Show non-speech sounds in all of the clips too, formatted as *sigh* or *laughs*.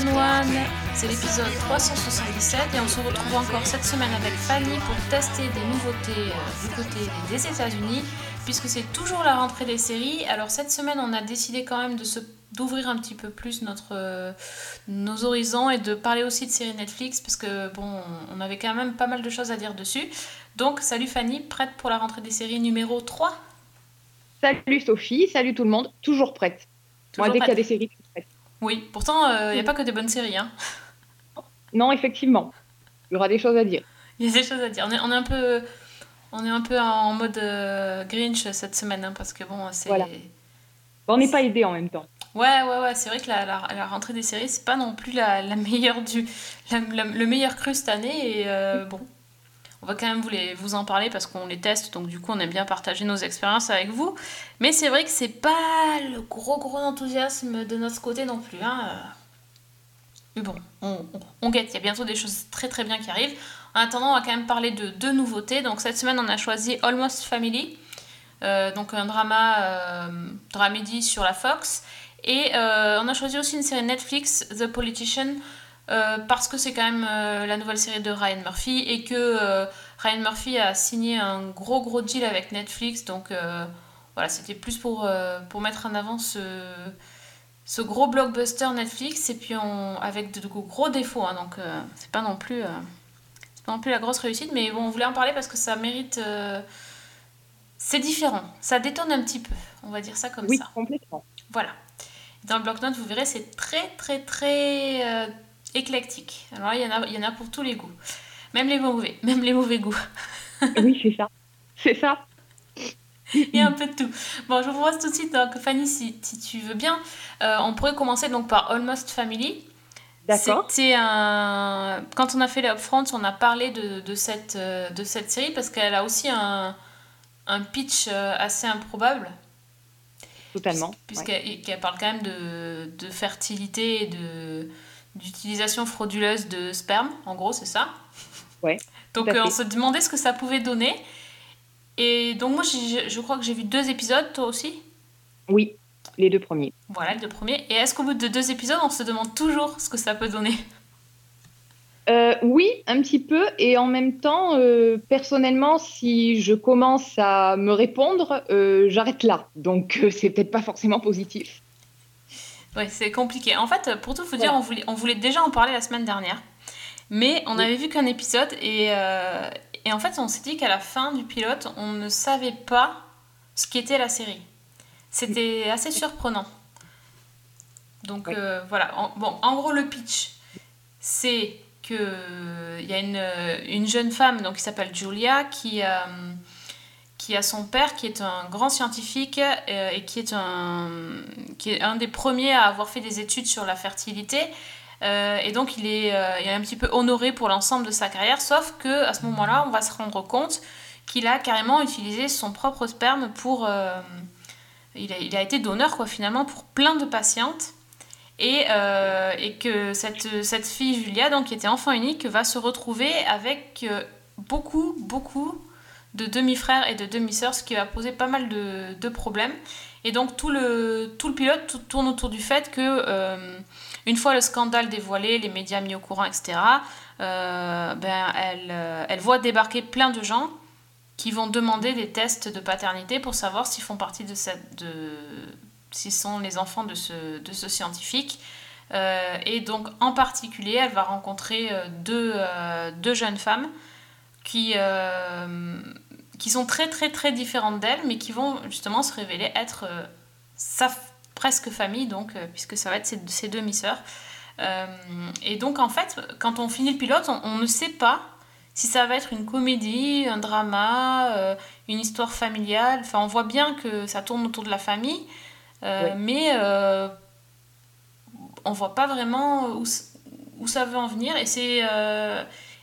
Season 1. C'est l'épisode 377 et on se retrouve encore cette semaine avec Fanny pour tester des nouveautés euh, du côté des États-Unis puisque c'est toujours la rentrée des séries. Alors cette semaine, on a décidé quand même de se d'ouvrir un petit peu plus notre, euh, nos horizons et de parler aussi de séries Netflix parce que bon, on avait quand même pas mal de choses à dire dessus. Donc salut Fanny, prête pour la rentrée des séries numéro 3 Salut Sophie, salut tout le monde, toujours prête. Toujours Moi, dès qu'il y a des séries. Oui, pourtant il n'y a pas que des bonnes séries. Hein. Non, effectivement, il y aura des choses à dire. Il y a des choses à dire. On est, on est un peu, on est un peu en mode euh, Grinch cette semaine hein, parce que bon, c'est. Voilà. Bon, on n'est pas aidé en même temps. Ouais, ouais, ouais. C'est vrai que la, la, la rentrée des séries, c'est pas non plus la, la meilleure du, la- la- le meilleur cru cette année. Et euh, bon, on va quand même vous, vous en parler parce qu'on les teste. Donc du coup, on aime bien partager nos expériences avec vous. Mais c'est vrai que c'est pas le gros gros enthousiasme de notre côté non plus. Hein. Mais bon, on, guette. Il y a bientôt des choses très très bien qui arrivent. En attendant, on va quand même parler de deux nouveautés. Donc cette semaine, on a choisi Almost Family, euh, donc un drama euh, dramédie sur la Fox. Et euh, on a choisi aussi une série Netflix, The Politician, parce que c'est quand même euh, la nouvelle série de Ryan Murphy et que euh, Ryan Murphy a signé un gros gros deal avec Netflix. Donc euh, voilà, c'était plus pour, euh, pour mettre en avant ce, ce gros blockbuster Netflix et puis on, avec de, de gros défauts. hein. donc euh, c'est pas non plus. euh, c'est pas non plus la grosse réussite, mais bon, on voulait en parler parce que ça mérite. euh, c'est différent, ça détonne un petit peu, on va dire ça comme oui, ça. complètement. Voilà. Dans le bloc-notes, vous verrez, c'est très, très, très euh, éclectique. Alors, il y, en a, il y en a pour tous les goûts. Même les mauvais, *laughs* même les mauvais goûts. oui, c'est ça. C'est ça. Il y a un peu de tout. Bon, je vous propose tout de suite, donc, Fanny, si, si tu veux bien, euh, on pourrait commencer donc par Almost Family. D'accord. C'était un. Quand on a fait les upfronts, on a parlé de, de cette, euh, de cette série parce qu'elle a aussi un, un pitch euh, assez improbable. Totalement. Puisqu'elle qu'elle parle quand même de, de fertilité et de d'utilisation frauduleuse de sperme, en gros, c'est ça. Ouais, Donc euh, on se demandait ce que ça pouvait donner. Et donc moi, je crois que j'ai vu deux épisodes, toi aussi. Oui, les deux premiers. Voilà, les deux premiers. Et est-ce qu'au bout de deux épisodes, on se demande toujours ce que ça peut donner Euh, oui, un petit peu. Et en même temps, euh, personnellement, si je commence à me répondre, j'arrête là. Donc, c'est peut-être pas forcément positif. Ouais, c'est compliqué. En fait, pour tout vous dire, on voulait, on voulait déjà en parler la semaine dernière. Mais on Oui. avait vu qu'un épisode et, euh, et en fait, on s'est dit qu'à la fin du pilote, on ne savait pas ce qu'était la série. C'était assez surprenant. Donc Oui. euh, voilà. En, bon, en gros, le pitch, c'est que euh, y a une, une jeune femme donc, qui s'appelle Julia qui, euh, qui a son père qui est un grand scientifique euh, et qui est un, qui est un des premiers à avoir fait des études sur la fertilité. Euh, et donc il est, euh, il est un petit peu honoré pour l'ensemble de sa carrière, sauf que à ce moment-là, on va se rendre compte qu'il a carrément utilisé son propre sperme pour... il, a, été donneur quoi finalement pour plein de patientes. Et, et que cette, cette fille Julia, donc, qui était enfant unique, va se retrouver avec beaucoup, beaucoup de demi-frères et de demi-sœurs, ce qui va poser pas mal de, de problèmes. Et donc tout le, tout le pilote tourne autour du fait que, euh, une fois le scandale dévoilé, les médias mis au courant, etc., euh, ben, elle, euh, elle voit débarquer plein de gens qui vont demander des tests de paternité pour savoir s'ils font partie de cette... De, s'ils sont les enfants de ce, de ce scientifique. Et donc en particulier, elle va rencontrer deux, deux jeunes femmes qui, qui sont très très très différentes d'elle, mais qui vont justement se révéler être euh, sa presque famille, donc, euh, puisque ça va être ses, ses demi-sœurs. Euh, et donc en fait, quand on finit le pilote, on, on ne sait pas si ça va être une comédie, un drama, une histoire familiale. Enfin, on voit bien que ça tourne autour de la famille, mais on voit pas vraiment où, où ça veut en venir. Et c'est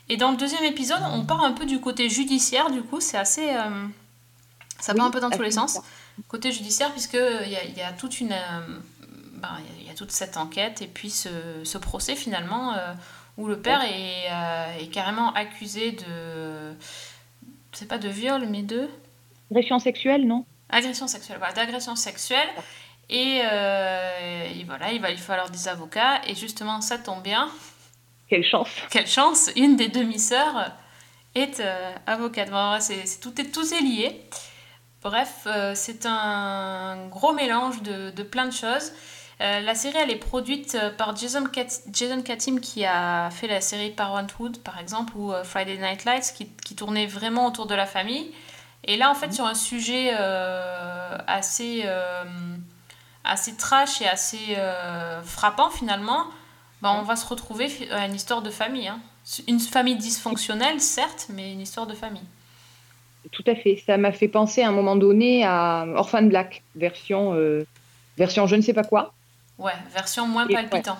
et dans le deuxième épisode, on part un peu du côté judiciaire. Du coup, c'est assez euh, ça part Oui, un peu dans tous les sens. Côté judiciaire, puisque il y a, y a toute une euh, ben, y a- toute cette enquête et puis ce, ce procès finalement euh, où le père est, euh, est carrément accusé de. C'est pas de viol, mais de. Agression sexuelle, non? Agression sexuelle, voilà, d'agression sexuelle. Et, et voilà, il va lui falloir des avocats. Et justement, ça tombe bien. Quelle chance Quelle chance Une des demi-sœurs est euh, avocate. Bon, c'est, tout, est, tout est lié. Bref, euh, c'est un gros mélange de, de plein de choses. Euh, la série, elle est produite par Jason, Kat- Jason Katim qui a fait la série Parenthood, par exemple, ou Friday Night Lights, qui, qui tournait vraiment autour de la famille. Et là, en fait, sur un sujet assez, assez trash et assez frappant, finalement, bah, on va se retrouver à une histoire de famille. hein. Une famille dysfonctionnelle, certes, mais une histoire de famille. Tout à fait. Ça m'a fait penser à un moment donné à Orphan Black, version, euh, version je ne sais pas quoi. Ouais, version moins Et- palpitant.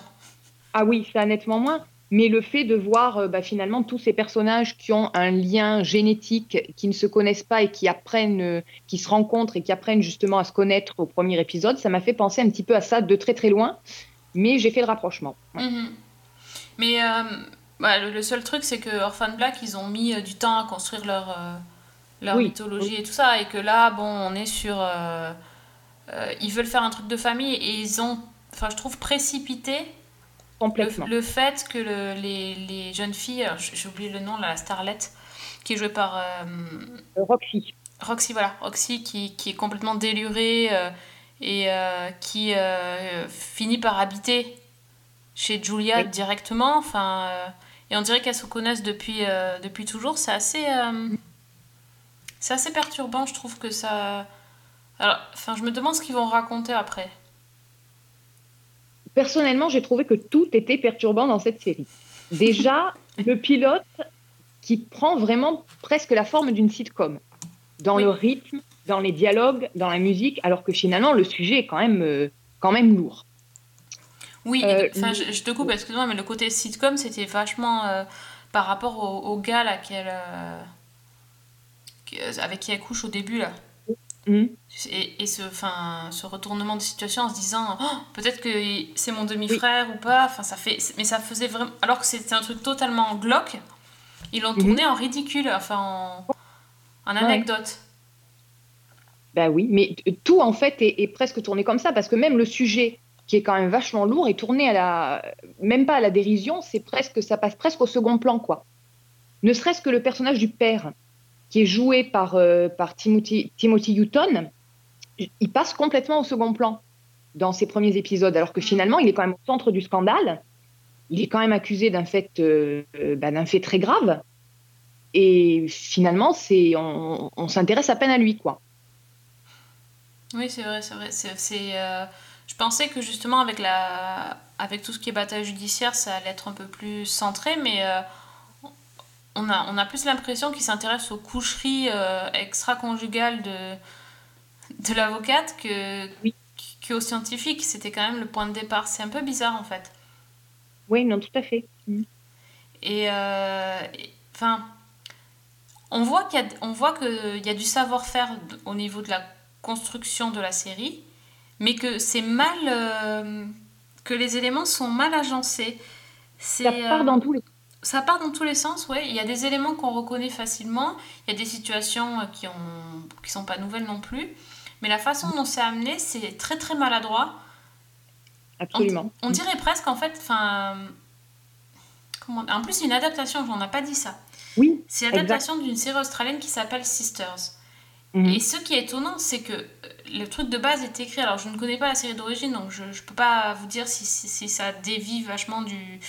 Ah oui, ça nettement moins. Mais le fait de voir euh, bah, finalement tous ces personnages qui ont un lien génétique, qui ne se connaissent pas et qui apprennent, euh, qui se rencontrent et qui apprennent justement à se connaître au premier épisode, ça m'a fait penser un petit peu à ça de très très loin. Mais j'ai fait le rapprochement. Ouais. Mhm. Mais euh, bah, le, le seul truc, c'est que Orphan Black, ils ont mis euh, du temps à construire leur, euh, leur Oui. mythologie et tout ça. Et que là, bon, on est sur. ils veulent faire un truc de famille et ils ont, enfin, je trouve, précipité Complètement. le fait que le- les, les jeunes filles. J'ai oublié le nom, la starlette, qui est jouée par. Roxy. Roxy, voilà, Roxy qui, qui est complètement délurée et euh, qui euh, finit par habiter chez Julia Oui. directement. Enfin, euh, et on dirait qu'elles se connaissent depuis, depuis toujours. C'est assez, c'est assez perturbant, je trouve que ça. Alors, enfin, je me demande ce qu'ils vont raconter après. Personnellement, j'ai trouvé que tout était perturbant dans cette série. Déjà, *laughs* le pilote qui prend vraiment presque la forme d'une sitcom, dans Oui. le rythme, dans les dialogues, dans la musique, alors que finalement, le sujet est quand même, euh, quand même lourd. Oui, Euh, enfin, je, je te coupe, excuse-moi, mais le côté sitcom, c'était vachement euh, par rapport au, au gars là, que- avec qui elle couche au début là. Mhm. Et, et ce, enfin, ce retournement de situation en se disant Oh, peut-être que c'est mon demi-frère ou pas. Enfin, ça fait, mais ça faisait vraiment. Alors que c'était un truc totalement glauque, ils l'ont Mhm. tourné en ridicule, enfin en, en Ouais. Bah oui, mais t- tout en fait est, presque tourné comme ça, parce que même le sujet, qui est quand même vachement lourd, est tourné à la, même pas à la dérision, c'est presque, ça passe presque au second plan, quoi. Ne serait-ce que le personnage du père, qui est joué par, euh, par Timothy, Timothy Hutton, il passe complètement au second plan dans ses premiers épisodes, alors que finalement, il est quand même au centre du scandale. Il est quand même accusé d'un fait, euh, euh, bah, d'un fait très grave. Et finalement, c'est, on s'intéresse à peine à lui, quoi. Oui, c'est vrai, c'est vrai. C'est, euh, Je pensais que justement, avec, la... avec tout ce qui est bataille judiciaire, ça allait être un peu plus centré, mais euh, on, a, on a plus l'impression qu'il s'intéresse aux coucheries euh, extra-conjugales de, de l'avocate que, Oui. qu'aux scientifiques. C'était quand même le point de départ. C'est un peu bizarre en fait. Oui, non, tout à fait. Mm. Et enfin, on voit qu'il y a, on voit qu'il y a du savoir-faire au niveau de la construction de la série, mais que c'est mal, euh, que les éléments sont mal agencés. Ça part euh, dans tous les ça part dans tous les sens, ouais. Il y a des éléments qu'on reconnaît facilement, il y a des situations euh, qui ont, qui sont pas nouvelles non plus, mais la façon dont c'est amené, c'est très très maladroit. Absolument. On dirait presque en fait, enfin, En plus, c'est une adaptation, on n'a pas dit ça. Oui. C'est l'adaptation d'une série australienne qui s'appelle Sisters. Mhm. Et ce qui est étonnant, c'est que euh, le truc de base est écrit. Alors, je ne connais pas la série d'origine, donc je ne peux pas vous dire si, si, si ça dévie vachement du,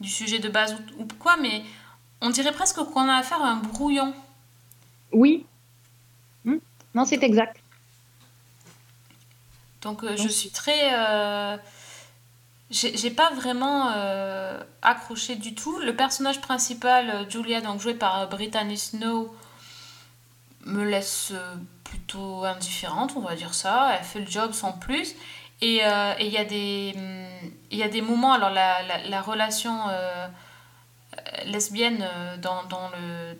du sujet de base ou, ou quoi, mais on dirait presque qu'on a affaire à un brouillon. Oui. Hmm. Non, c'est exact. Donc, euh, je suis très. euh, j'ai pas vraiment euh, accroché du tout. Le personnage principal, Julia, donc joué par Brittany Snow, me laisse euh, plutôt indifférente, on va dire ça. Elle fait le job sans plus. Et euh, et il y, a des, il y a des moments, alors la, la, la relation euh, lesbienne dans, dans le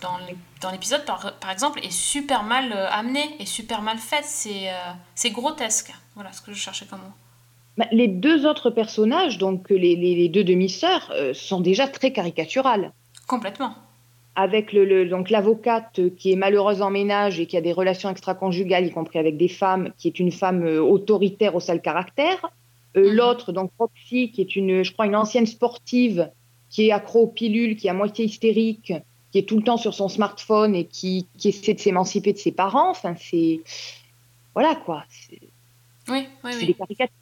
dans l'épisode, par, par exemple, est super mal amenée et super mal faite. C'est euh, c'est grotesque. Voilà ce que je cherchais comme mot. Bah, les deux autres personnages, donc les, les- les deux demi-sœurs, sont déjà très caricaturales. Complètement. Avec le, le- donc l'avocate qui est malheureuse en ménage et qui a des relations extra-conjugales, y compris avec des femmes, qui est une femme euh, autoritaire au sale caractère. Euh, Mhm. L'autre, donc Roxy, qui est une, je crois, une ancienne sportive qui est accro aux pilules, qui est à moitié hystérique, qui est tout le temps sur son smartphone et qui, qui essaie de s'émanciper de ses parents. Enfin, c'est voilà quoi, Oui, oui, c'est oui. des caricatures.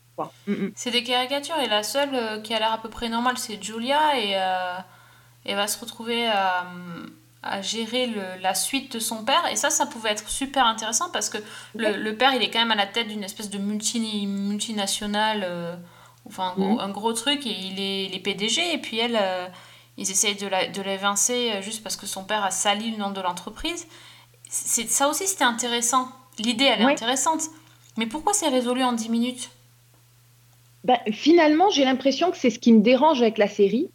Mm, mm. C'est des caricatures et la seule euh, qui a l'air à peu près normale, c'est Julia et euh, elle va se retrouver à, à gérer le- la suite de son père. Et ça, ça pouvait être super intéressant parce que le, père, il est quand même à la tête d'une espèce de multi, multinationale, euh, enfin un gros, Mhm. un gros truc, et il est, il est PDG. Et puis elle, euh, ils essayent de la- de l'évincer euh, juste parce que son père a sali le nom de l'entreprise. C'est, ça aussi, c'était intéressant. L'idée, elle est Ouais. intéressante. Mais pourquoi c'est résolu en 10 minutes? Ben, finalement, j'ai l'impression que c'est ce qui me dérange avec la série,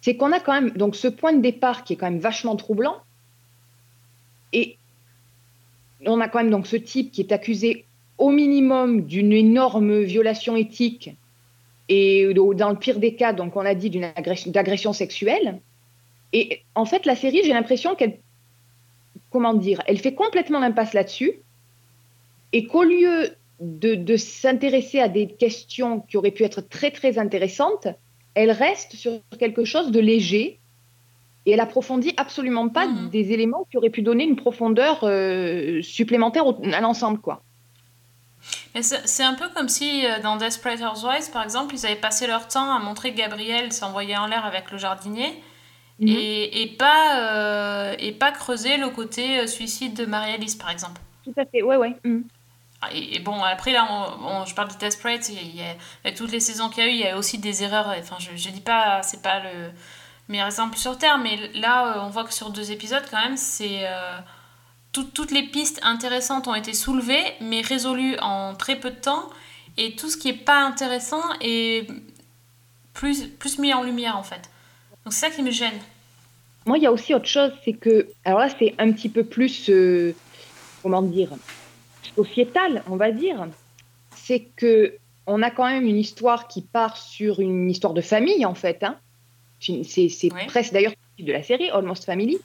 c'est qu'on a quand même donc ce point de départ qui est quand même vachement troublant, et on a quand même donc ce type qui est accusé au minimum d'une énorme violation éthique et dans le pire des cas, donc on a dit d'une agression, d'agression sexuelle. Et en fait, la série, j'ai l'impression qu'elle, comment dire, elle fait complètement l'impasse là-dessus, et qu'au lieu de, de s'intéresser à des questions qui auraient pu être très très intéressantes, elle reste sur quelque chose de léger et elle approfondit absolument pas Mhm. des éléments qui auraient pu donner une profondeur euh, supplémentaire au- à l'ensemble quoi. Mais c'est un peu comme si euh, dans Desperate Housewives, par exemple, ils avaient passé leur temps à montrer que Gabriel s'envoyait en l'air avec le jardinier Mhm. et, et, pas, euh, et pas creuser le côté suicide de Marie-Alice, par exemple. Tout à fait, ouais ouais. Mhm. Ah, Et, bon, après, là, on- je parle de Desperate, il y a- avec toutes les saisons qu'il y a eu, il y a aussi des erreurs. Enfin, je, je dis pas, c'est pas le meilleur exemple sur Terre, mais là, euh, on voit que sur deux épisodes, quand même, c'est. euh, tout- toutes les pistes intéressantes ont été soulevées, mais résolues en très peu de temps. Et tout ce qui est pas intéressant est plus, plus mis en lumière, en fait. Donc, c'est ça qui me gêne. Moi, il y a aussi autre chose, c'est que, alors là, c'est un petit peu plus, euh, comment dire, sociétal, on va dire. C'est que on a quand même une histoire qui part sur une histoire de famille, en fait. Hein. C'est Oui. presque d'ailleurs le titre de la série, Almost Family.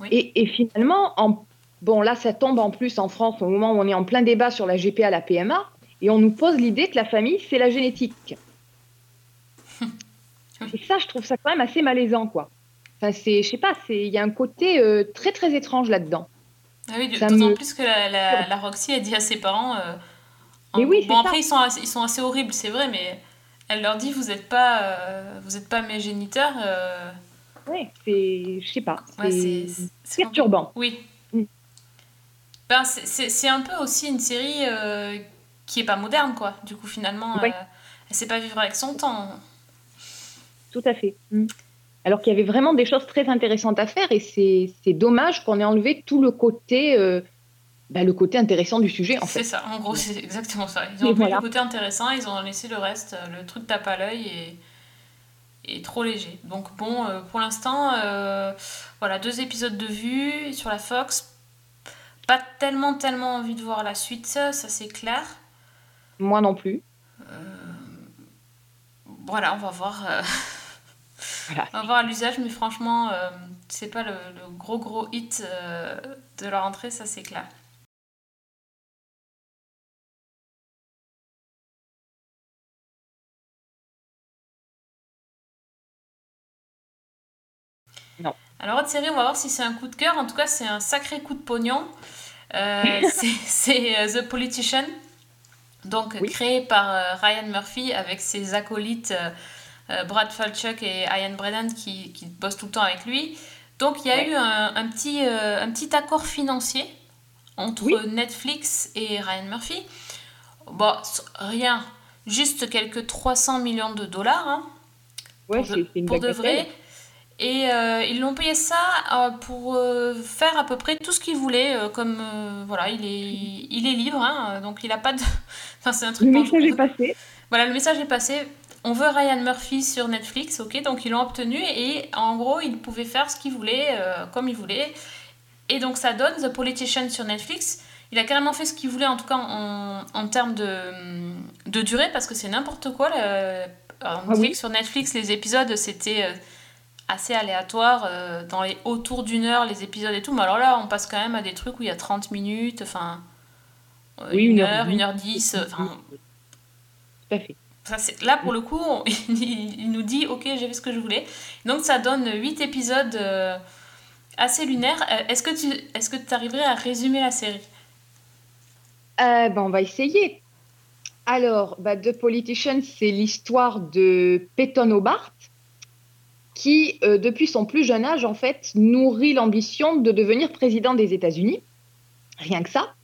Oui. Et, et finalement, en, bon, là, ça tombe en plus en France au moment où on est en plein débat sur la GPA, la PMA, et on nous pose l'idée que la famille, c'est la génétique. *laughs* Et ça, je trouve ça quand même assez malaisant, quoi. Enfin, c'est, je sais pas, c'est, il y a un côté euh, très très étrange là-dedans. Ah oui, d'autant me- plus que la, la, la Roxy a dit à ses parents. euh, en- Mais oui, bon, après, ça. ils sont, assez, ils sont assez horribles, c'est vrai, mais elle leur dit Vous n'êtes pas, euh, vous êtes pas mes géniteurs. euh, Ouais, c'est, je sais pas, ouais, c'est perturbant. Oui. Mm. Ben, c'est- un peu aussi une série euh, qui est pas moderne, quoi. Du coup, finalement, euh, elle sait pas vivre avec son temps. Tout à fait. Mm. Alors qu'il y avait vraiment des choses très intéressantes à faire et c'est, c'est dommage qu'on ait enlevé tout le côté, euh, bah, le côté intéressant du sujet en C'est fait. ça, en gros, c'est exactement ça. Ils ont pris voilà. le côté intéressant, ils ont laissé le reste, euh, le truc tape à l'œil et, et trop léger. Donc bon, euh, pour l'instant, euh, voilà, deux épisodes de vue sur la Fox. Pas tellement, tellement envie de voir la suite, ça, ça, c'est clair. Moi non plus. Voilà, on va voir. *laughs* Voilà. on va voir à l'usage, mais franchement, euh, c'est pas le, le gros gros hit euh, de la rentrée, ça c'est clair. Non. Alors, autre série, on va voir si c'est un coup de cœur. En tout cas, c'est un sacré coup de pognon. Euh, *laughs* c'est- euh, The Politician, donc Oui. créé par Ryan Murphy avec ses acolytes Brad Falchuk et Ian Brennan qui, qui bossent tout le temps avec lui. Donc il y a Ouais. eu un, un petit, euh, un petit accord financier entre Oui. Netflix et Ryan Murphy. Bon, rien, juste quelques 300 millions de dollars. hein, Ouais, pour de, une pour de vrai. Et euh, ils l'ont payé ça euh, pour euh, faire à peu près tout ce qu'il voulait. euh, comme euh, voilà, il est, il est libre, hein, donc il a pas de. *laughs* Enfin, c'est un truc. Le message est passé. Voilà, le message est passé. On veut Ryan Murphy sur Netflix, ok Donc ils l'ont obtenu et en gros, ils pouvaient faire ce qu'ils voulaient, euh, comme ils voulaient. Et donc ça donne The Politician sur Netflix, il a carrément fait ce qu'il voulait, en tout cas en, en termes de, de durée, parce que c'est n'importe quoi. le- alors, on Ah oui. sur Netflix, les épisodes, c'était euh, assez aléatoire, euh, dans les autour d'une heure, les épisodes et tout. Mais alors là, on passe quand même à des trucs où il y a 30 minutes, enfin, euh, Oui, une une heure une heure dix. euh, Enfin, Tout à fait. Là, pour le coup, *laughs* il, nous dit Ok, j'ai fait ce que je voulais. Donc, ça donne 8 épisodes euh, assez lunaires. Euh, Est-ce que tu est-ce que arriverais à résumer la série? Euh, ben, on va essayer. Alors, bah, The Politician, c'est l'histoire de Peyton Hobart, qui, depuis son plus jeune âge, en fait, nourrit l'ambition de devenir président des États-Unis, rien que ça,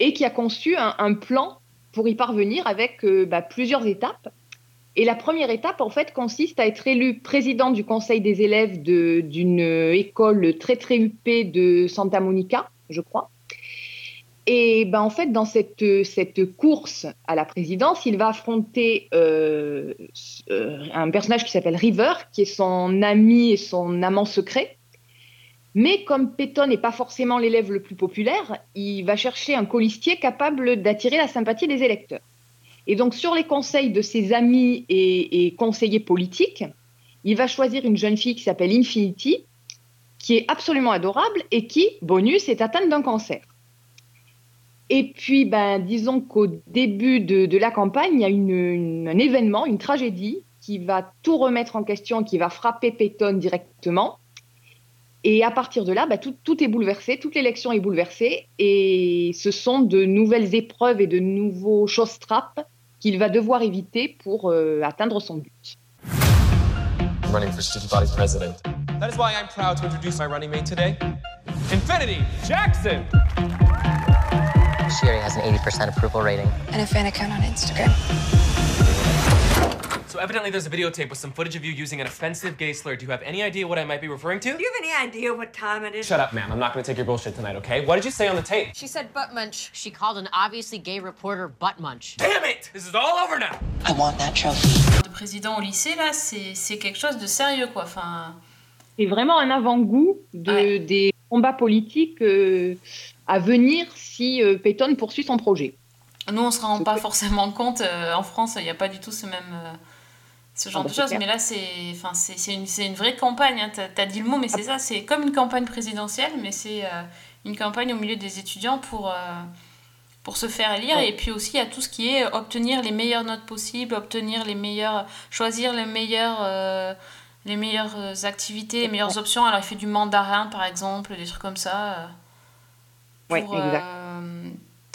et qui a conçu un plan pour y parvenir avec euh, bah, plusieurs étapes. Et la première étape, en fait, consiste à être élu président du conseil des élèves d'une école très, très huppée de Santa Monica, je crois. Et ben, en fait, dans cette, course à la présidence, il va affronter euh, euh, un personnage qui s'appelle River, qui est son ami et son amant secret. Mais comme Peyton n'est pas forcément l'élève le plus populaire, il va chercher un colistier capable d'attirer la sympathie des électeurs. Et donc, sur les conseils de ses amis et, conseillers politiques, il va choisir une jeune fille qui s'appelle Infinity, qui est absolument adorable et qui, bonus, est atteinte d'un cancer. Et puis, ben, disons qu'au début de, la campagne, il y a un événement, une tragédie qui va tout remettre en question, qui va frapper Peyton directement. Et à partir de là, ben, tout, tout est bouleversé, toute l'élection est bouleversée. Et ce sont de nouvelles épreuves et de nouveaux choses-trappes qu'il va devoir éviter pour euh, atteindre son but. Running for student body president. That is why I'm proud to introduce my running mate today, Infinity Jackson. She already has an 80% approval rating. and a fan account on Instagram. So evidently there's a videotape with some footage of you using an offensive gay slur. Do you have any idea what I might be referring to? Do you have any idea what time it is? Shut up, ma'am. I'm not gonna take your bullshit tonight, okay? What did you say on the tape? She said butt munch. She called an obviously gay reporter butt munch. Damn it! This is all over now! I want that trophy. De président au lycée, là, c'est quelque chose de sérieux, quoi. Enfin, C'est vraiment un avant-goût de, Ouais. des combats politiques euh, à venir si euh, Peyton poursuit son projet. nous, on se rend pas forcément compte. euh, en France, il n'y a pas du tout ce même. Ce genre Ah bah, de choses, mais là c'est enfin, une, une vraie campagne, hein. t'as as dit le mot, mais c'est ça, c'est comme une campagne présidentielle, mais c'est euh, une campagne au milieu des étudiants pour, euh, pour se faire élire, Ouais. et puis aussi il y a tout ce qui est obtenir les meilleures notes possibles, obtenir les meilleures, choisir les meilleures, euh, les meilleures activités, les meilleures options, alors il fait du mandarin par exemple, des trucs comme ça, euh, Ouais, pour exact.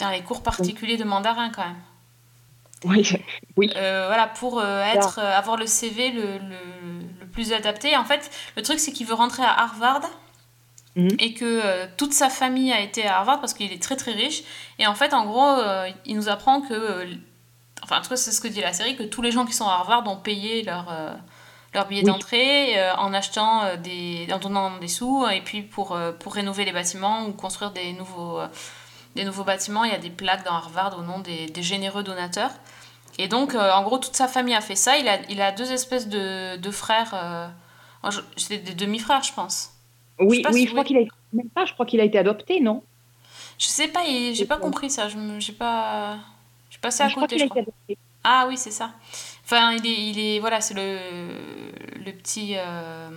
dans les cours particuliers de mandarin quand même. Oui, *laughs* oui. Euh, voilà, pour euh, être, euh, avoir le CV le, le, le plus adapté. En fait, le truc, c'est qu'il veut rentrer à Harvard Mhm. et que toute sa famille a été à Harvard parce qu'il est très très riche. Et en fait, en gros, il nous apprend que, enfin, en tout cas, c'est ce que dit la série, que tous les gens qui sont à Harvard ont payé leur, leur billet Oui. d'entrée en achetant des, en donnant des sous et puis pour, pour rénover les bâtiments ou construire des nouveaux, des nouveaux bâtiments. Il y a des plaques dans Harvard au nom des, des généreux donateurs. Et donc, euh, en gros, toute sa famille a fait ça. Il a, il a deux espèces de, de frères. euh, oh, je- c'est des demi-frères, je pense. Oui, pas oui, si- je crois qu'il a même pas, je crois qu'il a été adopté, non? Je sais pas, j'ai pas compris ça. Je j'ai pas. J'ai passé à Je côté, je a été adopté. Ah oui, c'est ça. Enfin, il est, il est voilà, c'est le, le petit, euh,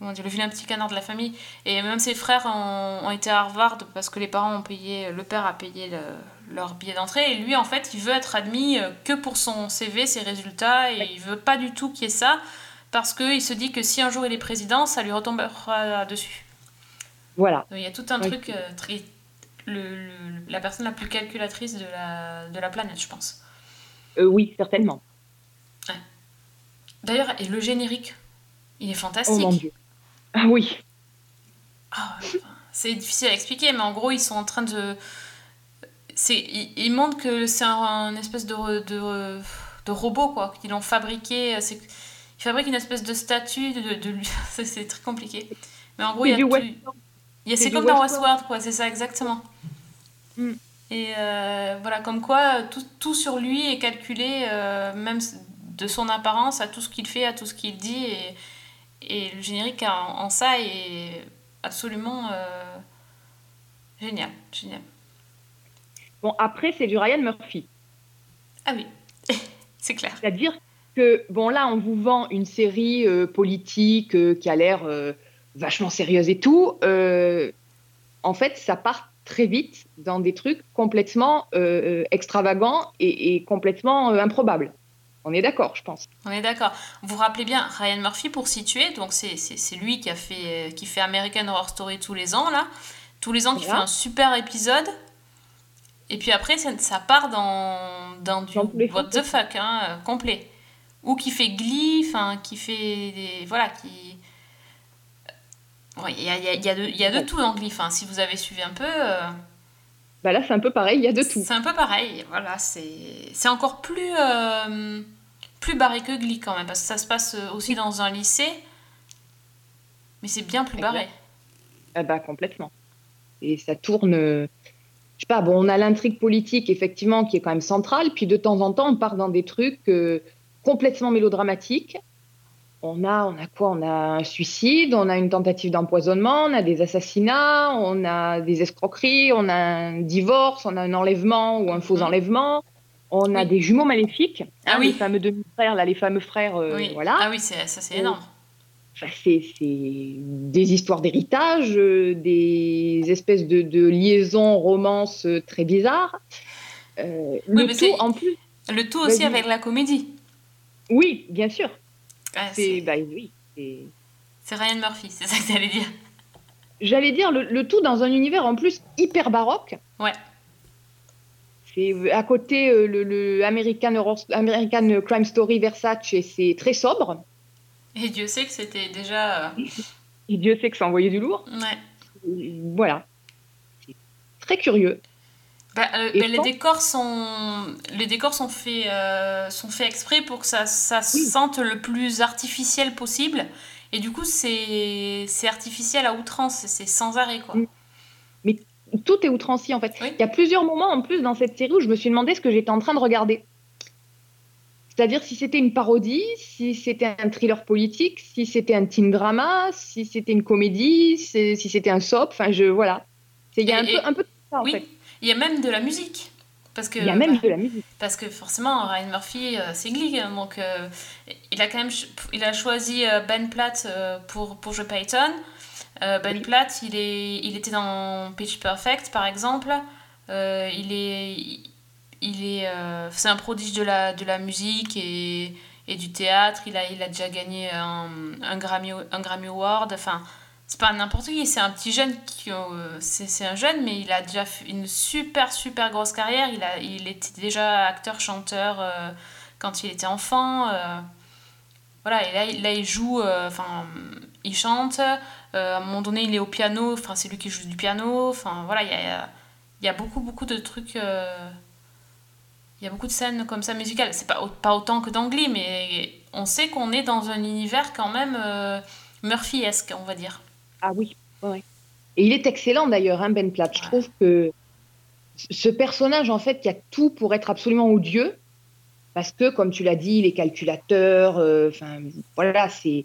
comment dire, le vilain petit canard de la famille. Et même ses frères ont, ont été à Harvard parce que les parents ont payé, le père a payé le- leur billet d'entrée. Et lui, en fait, il veut être admis euh, que pour son CV, ses résultats, et il veut pas du tout qu'il y ait ça parce qu'il se dit que si un jour il est président, ça lui retombera dessus. Voilà. Donc, il y a tout un truc, euh, très- le- le- la personne la plus calculatrice de la, de la planète, je pense. Euh, oui, certainement. D'ailleurs, et le générique, il est Oh fantastique. mon Dieu. Ah oui. Ah, c'est difficile à expliquer, mais en gros, ils sont en train de. C'est, ils, ils montrent que c'est un, un espèce de, re- de, re- de robot, quoi, qu'ils l'ont fabriqué. C'est, ils fabriquent une espèce de statue de, de lui. *laughs* c'est, c'est très compliqué. Mais en gros, il y a tout- y a- c'est comme dans Westworld. Westworld, quoi, c'est ça, exactement. Mm. Et euh, voilà, comme quoi tout, tout sur lui est calculé, euh, même de son apparence à tout ce qu'il fait, à tout ce qu'il dit. Et, et le générique en, en ça est absolument euh, génial. génial. Bon, après, c'est du Ryan Murphy. Ah oui, *laughs* c'est clair. C'est-à-dire que, bon, là, on vous vend une série euh, politique euh, qui a l'air vachement sérieuse et tout. En fait, ça part très vite dans des trucs complètement extravagants et, et complètement improbables. On est d'accord, je pense. On est d'accord. Vous vous rappelez bien Ryan Murphy pour situer, donc c'est lui qui a fait qui fait American Horror Story tous les ans là, tous les ans qui fait un super épisode. Et puis après ça, ça part dans dans du Dans what the fuck hein, euh, complet. Ou qui fait Glee, enfin qui fait des voilà qui Ouais, il y a, y a- y a de, y a de Ouais. tout dans Glee. Enfin, si vous avez suivi un peu, euh, Bah là, c'est un peu pareil, il y a de tout. c'est un peu pareil. Voilà, c'est encore plus euh, plus barré que Glee quand même, parce que ça se passe euh, aussi dans un lycée, mais c'est bien plus barré. Ah bah, complètement. Et ça tourne. euh, Je sais pas, bon, on a l'intrigue politique, effectivement, qui est quand même centrale, puis de temps en temps, on part dans des trucs euh, complètement mélodramatiques. On a, on a quoi? On a un suicide, on a une tentative d'empoisonnement, on a des assassinats, on a des escroqueries, on a un divorce, on a un enlèvement ou un faux Mhm. enlèvement, on a Oui. des jumeaux maléfiques, Ah hein, oui. les fameux demi-frères, là, les fameux frères, euh, oui. voilà. Ah oui, c'est ça c'est énorme. Enfin, c'est des histoires d'héritage, euh, des espèces de, de liaisons, romances euh, très bizarres. Le mais tout, en plus, Le tout aussi avec la comédie. oui, bien sûr. Ah, C'est bah, oui, c'est- Ryan Murphy, c'est ça que t'allais dire. J'allais dire le, le tout dans un univers en plus hyper baroque. Ouais. C'est euh, à côté euh, le, le American, Horror- American Crime Story Versace, et c'est très sobre. Et Dieu sait que c'était déjà. euh, Et Dieu sait que ça envoyait du lourd. Ouais. Euh, Voilà. C'est très curieux. Bah, euh, bah, les pense- décors sont les décors sont faits euh, sont faits exprès pour que ça ça se sente le plus artificiel possible et du coup c'est artificiel à outrance c'est- sans arrêt quoi. Mm. tout est outrancier en fait. Oui. Il y a plusieurs moments en plus dans cette série où je me suis demandé ce que j'étais en train de regarder. C'est-à-dire si c'était une parodie, si c'était un thriller politique, si c'était un teen drama, si c'était une comédie, si c'était un soap, enfin je voilà. Il y a Et- un et- peu, un peu de ça en oui, fait. Il y a même de la musique parce que Il y a même bah, de la musique. parce que forcément Ryan Murphy euh, c'est Glee hein, donc euh, il a quand même il a choisi euh, Ben Platt pour pour jouer. Euh, ben Oui. Platt il est il était dans Pitch Perfect par exemple. Il est il est c'est un prodige de la de la musique et et du théâtre il a il a déjà gagné un, un Grammy un Grammy Award enfin c'est pas n'importe qui c'est un petit jeune qui euh, c'est un jeune mais il a déjà une super super grosse carrière. Il a il était déjà acteur chanteur euh, quand il était enfant euh, voilà et là, il- joue enfin il chante à un moment donné il est au piano enfin c'est lui qui joue du piano enfin voilà il y a il y a beaucoup beaucoup de trucs il y a beaucoup de scènes comme ça musicales. C'est pas pas autant que dans Glee mais on sait qu'on est dans un univers quand même Murphy-esque on va dire Ah oui, ouais. Et il est excellent d'ailleurs, hein, Ben Platt. Je trouve que ce personnage, en fait, qui a tout pour être absolument odieux, parce que, comme tu l'as dit, il est calculateur, euh, enfin, voilà, c'est...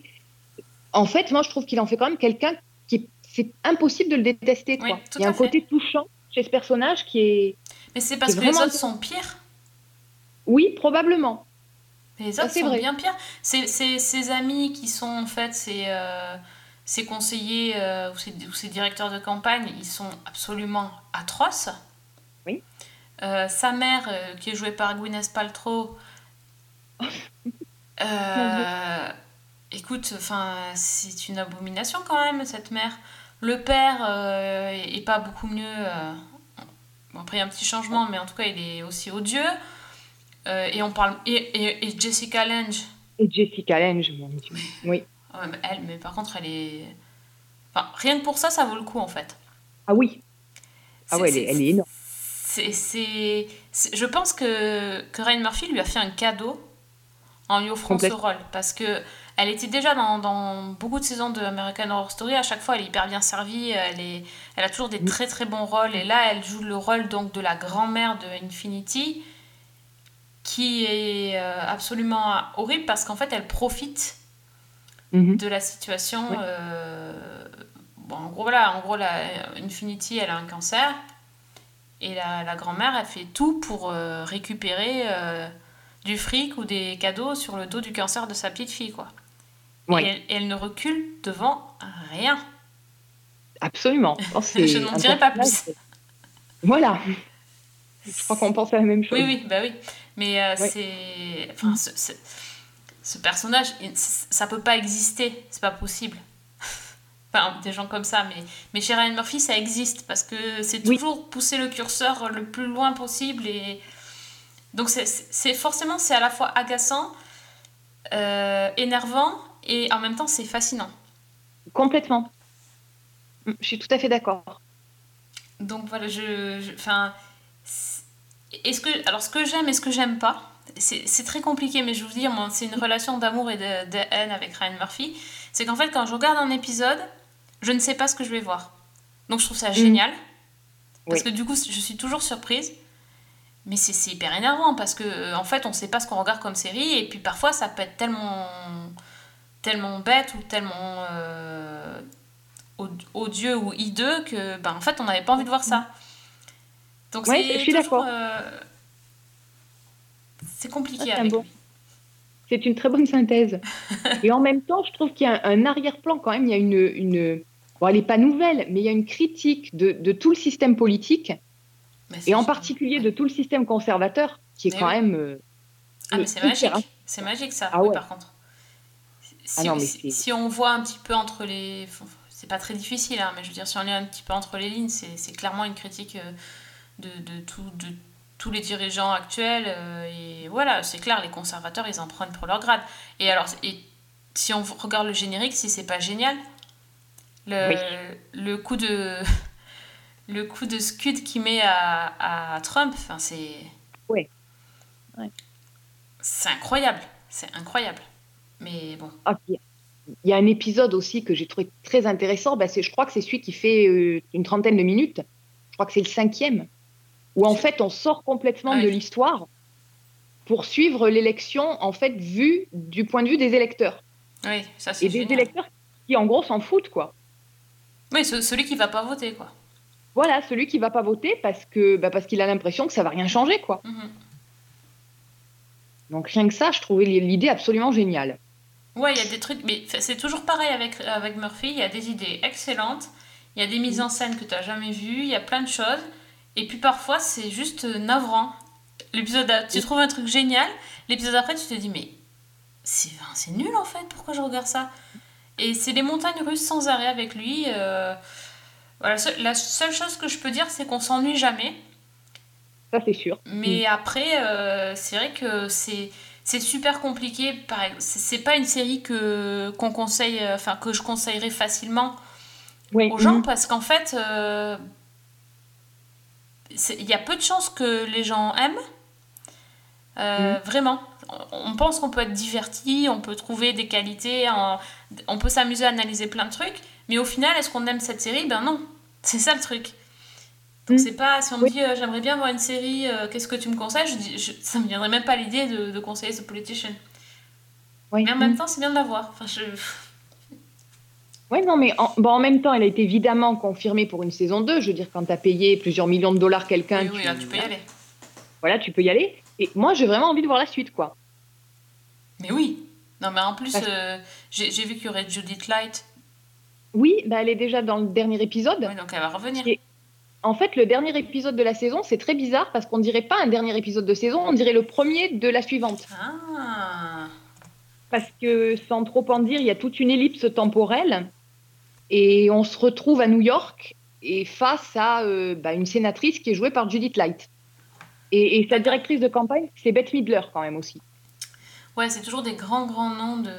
En fait, moi, je trouve qu'il en fait quand même quelqu'un qui... est- C'est impossible de le détester, quoi. Oui, il y a un fait. côté touchant chez ce personnage qui est... mais c'est parce C'est que les autres sont pires? Oui, probablement. Les autres c'est sont vrai. bien pires. C'est c'est- ses amis qui sont en fait ses, euh, ses conseillers euh, ou, ses directeurs de campagne, ils sont absolument atroces. Oui. Euh, sa mère, euh, qui est jouée par Gwyneth Paltrow, *laughs* écoute, enfin, c'est une abomination quand même cette mère. Le père est pas beaucoup mieux. bon, après, il y a un petit changement, mais en tout cas, il est aussi odieux. Et on parle et, et, et Jessica Lange Et Jessica Lange, mon Dieu. Oui. Ah elle mais par contre elle est enfin rien que pour ça ça vaut le coup en fait Ah oui. Ah ouais, elle est, elle est énorme. c'est je pense que que Ryan Murphy lui a fait un cadeau en lui offrant ce rôle parce que elle était déjà dans, dans beaucoup de saisons de American Horror Story à chaque fois elle est hyper bien servie elle est elle a toujours des Mm. très très bons rôles et là elle joue le rôle donc de la grand-mère de Infinity qui est euh, absolument horrible parce qu'en fait elle profite Mhm. de la situation. Euh, bon, en gros, voilà, en gros, la Infinity, elle a un cancer. Et la, la grand-mère, elle fait tout pour euh, récupérer euh, du fric ou des cadeaux sur le dos du cancer de sa petite fille, quoi. Oui. Et elle, elle ne recule devant rien. Absolument. *laughs* Oh, Je n'en dirai pas plus. Voilà. Je crois qu'on pense à la même chose. Oui, oui, bah oui. Mais euh, c'est. Enfin, ce, personnage, ça peut pas exister. C'est pas possible. *laughs* enfin, des gens comme ça. Mais, mais chez Ryan Murphy, ça existe parce que c'est Oui. toujours pousser le curseur le plus loin possible. Et... Donc, c'est- forcément, c'est à la fois agaçant, euh, énervant et en même temps, c'est fascinant. Complètement. Mm, Je suis tout à fait d'accord. Donc voilà, je. Enfin. Est-ce que. Alors, ce que j'aime et ce que j'aime pas, c'est très compliqué, mais je vous dis, c'est une relation d'amour et de, de haine avec Ryan Murphy. C'est qu'en fait, quand je regarde un épisode, je ne sais pas ce que je vais voir. Donc, je trouve ça génial. Parce Oui. que du coup, je suis toujours surprise. Mais c'est hyper énervant parce que, euh, en fait, on sait pas ce qu'on regarde comme série. Et puis, parfois, ça peut être tellement. tellement bête ou tellement. euh, od- odieux ou hideux que ben en fait on n'avait pas envie de voir ça donc Ouais, c'est je suis d'accord. euh, c'est compliqué Ah, avec bon- lui C'est une très bonne synthèse. *laughs* Et en même temps, je trouve qu'il y a un, arrière-plan quand même. Il y a une, une... Bon, elle n'est pas nouvelle, mais il y a une critique de, de tout le système politique, c'est et en sûr. particulier de tout le système conservateur, qui est Mais quand oui. même... euh, ah mais c'est magique c'est magique ça Ah oui, par contre si, Ah non, mais si- on voit un petit peu entre les c'est pas très difficile hein, mais je veux dire si on lit un petit peu entre les lignes c'est c'est clairement une critique euh, de, de, tout, de tous les dirigeants actuels euh, et voilà c'est clair les conservateurs ils en prennent pour leur grade et alors et si on regarde le générique si c'est pas génial le, Oui. le coup de *laughs* le coup de scud qu'il met à, à Trump enfin c'est Ouais. Ouais. c'est incroyable c'est incroyable mais bon Ah, il y a un épisode aussi que j'ai trouvé très intéressant. Bah, c'est, je crois que c'est celui qui fait euh, une trentaine de minutes. Je crois que c'est le cinquième. Où en fait, on sort complètement de l'histoire pour suivre l'élection, en fait, vue du point de vue des électeurs. oui ça c'est Et des génial. électeurs qui, en gros, s'en foutent, quoi. oui ce- celui qui va pas voter quoi Voilà, celui qui va pas voter parce que bah, parce qu'il a l'impression que ça va rien changer, quoi. Mhm. Donc rien que ça, je trouvais l'idée absolument géniale. Ouais, il y a des trucs, mais c'est toujours pareil avec, avec Murphy. Il y a des idées excellentes, il y a des mises en scène que tu n'as jamais vues, il y a plein de choses. Et puis parfois, c'est juste euh, navrant. L'épisode, a- tu trouves un truc génial, l'épisode après, tu te dis, mais c'est nul en fait, pourquoi je regarde ça? Et c'est des montagnes russes sans arrêt avec lui. euh, Voilà, la seule chose que je peux dire, c'est qu'on s'ennuie jamais. Ça, c'est sûr. Mais après, euh, c'est vrai que c'est c'est super compliqué. Pareil, c'est pas une série que qu'on conseille, enfin que je conseillerais facilement Oui. aux gens Mhm. parce qu'en fait, euh, il y a peu de chances que les gens aiment. Euh, Vraiment, on pense qu'on peut être diverti, on peut trouver des qualités, en- on peut s'amuser à analyser plein de trucs, mais au final, est-ce qu'on aime cette série? Ben non, c'est ça le truc. Donc Mm. c'est pas si on me dit euh, j'aimerais bien voir une série, euh, qu'est-ce que tu me conseilles? Je dis, je- Ça me viendrait même pas l'idée de, de conseiller The Politician. Oui. Mais en même temps, c'est bien de la voir. Enfin, je... Oui, non, mais en, bon, en même temps, elle a été évidemment confirmée pour une saison 2. Je veux dire, quand tu as payé plusieurs millions de dollars quelqu'un, Oui, oui, là, tu peux y aller. Voilà, tu peux y aller. Et moi, j'ai vraiment envie de voir la suite, quoi. Mais oui. Non, mais en plus, Parce- euh, j'ai j'ai vu qu'il y aurait Judith Light. Oui, bah, elle est déjà dans le dernier épisode. Oui, donc elle va revenir. Et- En fait, le dernier épisode de la saison, c'est très bizarre parce qu'on dirait pas un dernier épisode de saison, on dirait le premier de la suivante. Ah. Parce que, sans trop en dire, il y a toute une ellipse temporelle et on se retrouve à New York et face à euh, bah, une sénatrice qui est jouée par Judith Light. Et, et sa directrice de campagne, c'est Bette Midler quand même aussi, Ouais, c'est toujours des grands, grands noms de.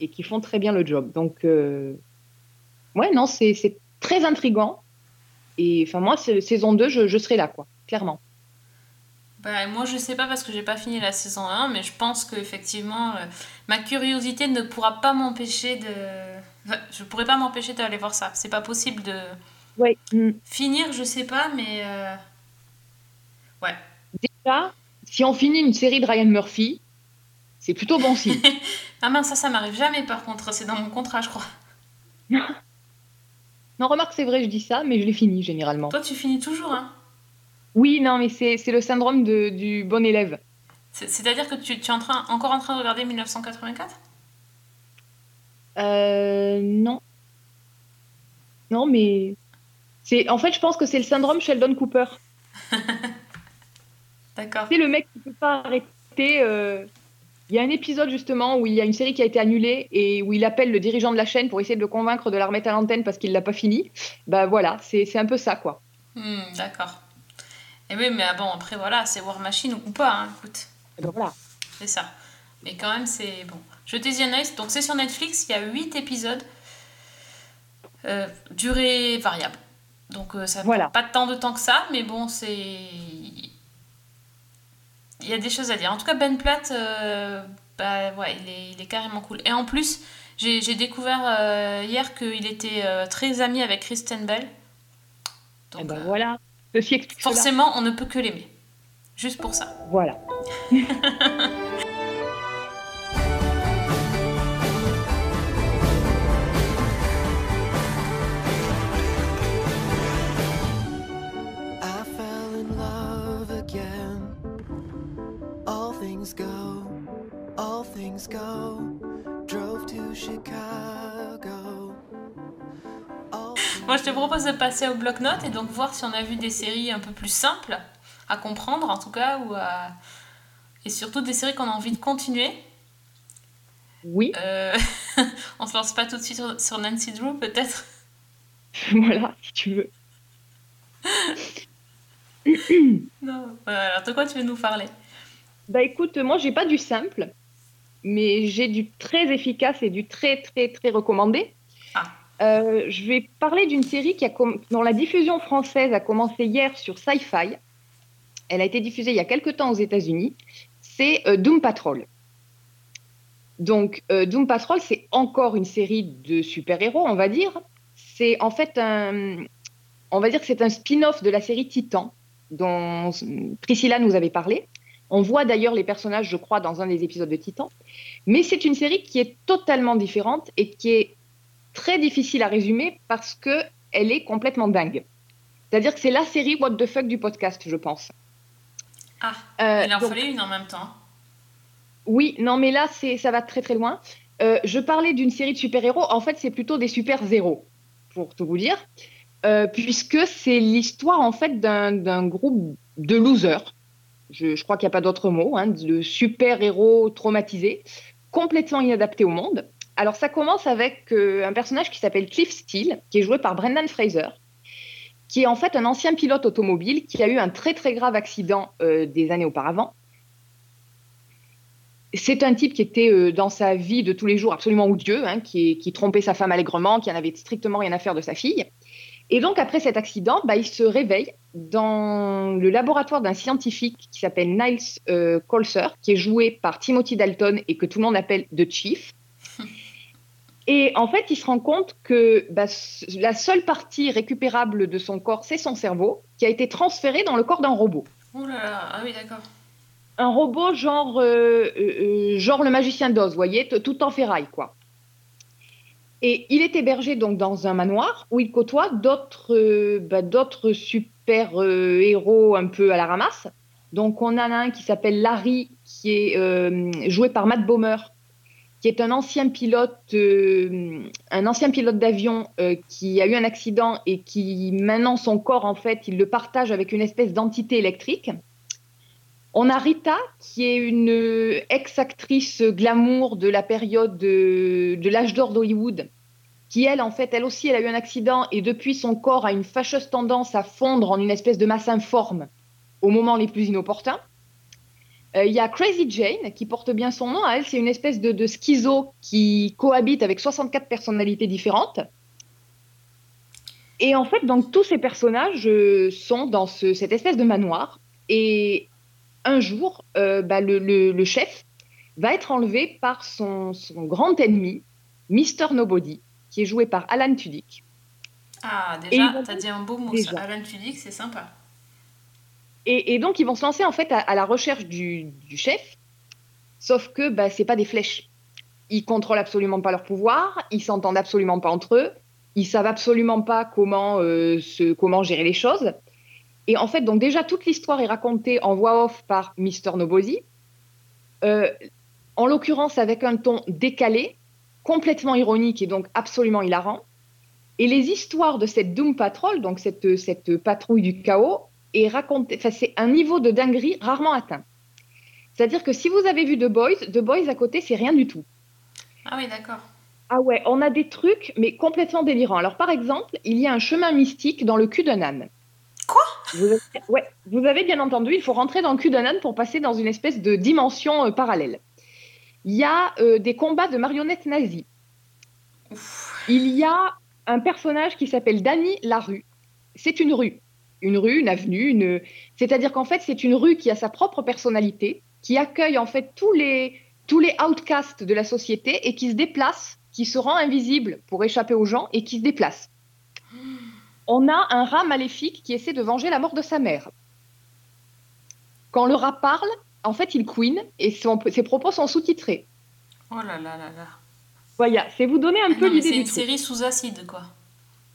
et qui font très bien le job. Donc, euh, ouais, non, c'est très intriguant. Et enfin, moi, saison 2, je, je serai là, quoi, clairement. Bah, moi, je sais pas parce que j'ai pas fini la saison 1, mais je pense que effectivement, euh, ma curiosité ne pourra pas m'empêcher de. Je pourrais pas m'empêcher d'aller voir ça. C'est pas possible de. Ouais. mm. Finir, je sais pas, mais. euh, Ouais. Déjà, si on finit une série de Ryan Murphy, c'est plutôt bon signe. *laughs* Ah mince, ça, ça m'arrive jamais par contre. C'est dans mon contrat, je crois. *laughs* Non, remarque, c'est vrai, je dis ça, mais je l'ai fini généralement. Toi, tu finis toujours, hein Oui, non, mais c'est c'est le syndrome de- du bon élève. C'est- C'est-à-dire que tu, tu es en train, encore en train de regarder 1984 Euh, non. Non, mais c'est en fait, je pense que c'est le syndrome Sheldon Cooper. *laughs* D'accord. C'est le mec qui peut pas arrêter. euh, Il y a un épisode justement où il y a une série qui a été annulée et où il appelle le dirigeant de la chaîne pour essayer de le convaincre de la remettre à l'antenne parce qu'il l'a pas fini. Bah voilà, c'est c'est un peu ça quoi. Hmm, D'accord. Et oui, mais ah bon, après, voilà, c'est War Machine ou pas, hein, écoute. Et donc voilà. C'est ça. Mais quand même, c'est bon. Jetez-y un œil. Donc, c'est sur Netflix. Il y a 8 épisodes. Euh, durée variable. Donc, euh, ça Voilà. pas tant de temps que ça. Mais bon, c'est. Il y a des choses à dire. En tout cas, Ben Platt, euh, bah, ouais, il, est, il est carrément cool. Et en plus, j'ai découvert euh, hier qu'il était très ami avec Kristen Bell. Et Donc, ben voilà. Ceci explique cela. forcément, on ne peut que l'aimer. Juste pour ça. Voilà. *laughs* things go, all things go. Drove to Chicago. All Moi, je te propose de passer au bloc-notes et donc voir si on a vu des séries un peu plus simples à comprendre, en tout cas, ou à... et surtout des séries qu'on a envie de continuer. Oui, Euh, *laughs* on se lance pas tout de suite sur, Nancy Drew, peut-être? *laughs* Voilà, si tu veux. Non. Alors, de quoi tu veux nous parler? Bah écoute, moi j'ai pas du simple, mais j'ai du très efficace et du très très très recommandé. Ah. Euh, je vais parler d'une série qui a dont la diffusion française a commencé hier sur Sci-Fi. Elle a été diffusée il y a quelque temps aux États-Unis. C'est euh, Doom Patrol. Donc euh, Doom Patrol, c'est encore une série de super-héros, on va dire. C'est en fait un, on va dire que c'est un spin-off de la série Titan, dont Priscilla nous avait parlé. On voit d'ailleurs les personnages, je crois, dans un des épisodes de Titan. Mais c'est une série qui est totalement différente et qui est très difficile à résumer parce que elle est complètement dingue. C'est-à-dire que c'est la série What the fuck du podcast, je pense. Ah, Euh, il en donc- fallait une en même temps. Oui, non, mais là, c'est, ça va très très loin. Euh, je parlais d'une série de super-héros. En fait, c'est plutôt des super-zéros, pour tout vous dire, Euh, puisque c'est l'histoire en fait d'un, d'un groupe de losers. Je, crois qu'il n'y a pas d'autre mot, hein, de super-héros traumatisés, complètement inadaptés au monde. Alors, ça commence avec euh, un personnage qui s'appelle Cliff Steele, qui est joué par Brendan Fraser, qui est en fait un ancien pilote automobile qui a eu un très très grave accident euh, des années auparavant c'est un type qui était euh, dans sa vie de tous les jours absolument odieux, hein, qui, qui trompait sa femme allègrement, qui n'avait strictement rien à faire de sa fille. Et donc, après cet accident, bah, il se réveille dans le laboratoire d'un scientifique qui s'appelle Niles euh, Colser, qui est joué par Timothy Dalton et que tout le monde appelle The Chief. *laughs* Et en fait, il se rend compte que bah, la seule partie récupérable de son corps, c'est son cerveau, qui a été transféré dans le corps d'un robot Oh là là, ah oui, d'accord. un robot genre, euh, euh, euh, genre le magicien d'Oz, vous voyez, tout en ferraille, quoi. Et il est hébergé donc dans un manoir où il côtoie d'autres euh, bah, d'autres super euh, un peu à la ramasse. Donc on en a un qui s'appelle Larry, qui est euh, joué par Matt Bomer, qui est un ancien pilote, un ancien pilote d'avion qui a eu un accident et qui maintenant son corps en fait il le partage avec une espèce d'entité électrique. On a Rita, qui est une ex-actrice glamour de la période de, de l'âge d'or d'Hollywood, qui elle, en fait, elle aussi, elle a eu un accident et depuis, son corps a une fâcheuse tendance à fondre en une espèce de masse informe au moment les plus inopportuns. Euh, Il y a Crazy Jane, qui porte bien son nom. Elle, c'est une espèce de, schizo qui cohabite avec 64 personnalités différentes. Et en fait, donc, tous ces personnages euh, sont dans ce- cette espèce de manoir. Et un jour, euh, bah, le chef va être enlevé par son, son grand ennemi, Mr. Nobody, qui est joué par Alan Tudyk. Ah, déjà, t'as dit un beau mot, Déjà. Alan Tudyk, c'est sympa. Et, et donc, ils vont se lancer en fait à, à la recherche du, du chef, sauf que bah, c'est pas des flèches. Ils contrôlent absolument pas leur pouvoir, ils s'entendent absolument pas entre eux, Ils savent absolument pas comment, euh, se, comment gérer les choses. Et en fait, donc déjà, toute l'histoire est racontée en voix off par Mr. Nobozy. Euh, en l'occurrence, avec un ton décalé, complètement ironique et donc absolument hilarant. Et les histoires de cette Doom Patrol, donc cette, cette patrouille du chaos, est racontée, enfin, c'est un niveau de dinguerie rarement atteint. C'est-à-dire que si vous avez vu The Boys, The Boys à côté, c'est rien du tout. Ah oui, d'accord. Ah ouais, on a des trucs, mais complètement délirants. Alors, par exemple, il y a un chemin mystique dans le cul d'un âne. Quoi? Vous avez, Ouais, vous avez bien entendu, il faut rentrer dans le cul d'un âne pour passer dans une espèce de dimension euh, parallèle. Il y a euh, des combats de marionnettes nazies. Il y a un personnage qui s'appelle Danny Larue. C'est une rue. Une rue, une avenue, une... c'est-à-dire qu'en fait, c'est une rue qui a sa propre personnalité, qui accueille en fait tous les, tous les outcasts de la société et qui se déplace, qui se rend invisible pour échapper aux gens et qui se déplace. On a un rat maléfique qui essaie de venger la mort de sa mère. Quand le rat parle, en fait, il queen et son- ses propos sont sous-titrés. Oh là là là là. Voilà, c'est vous donner un Ah peu l'idée c'est du une truc. série sous acide, quoi.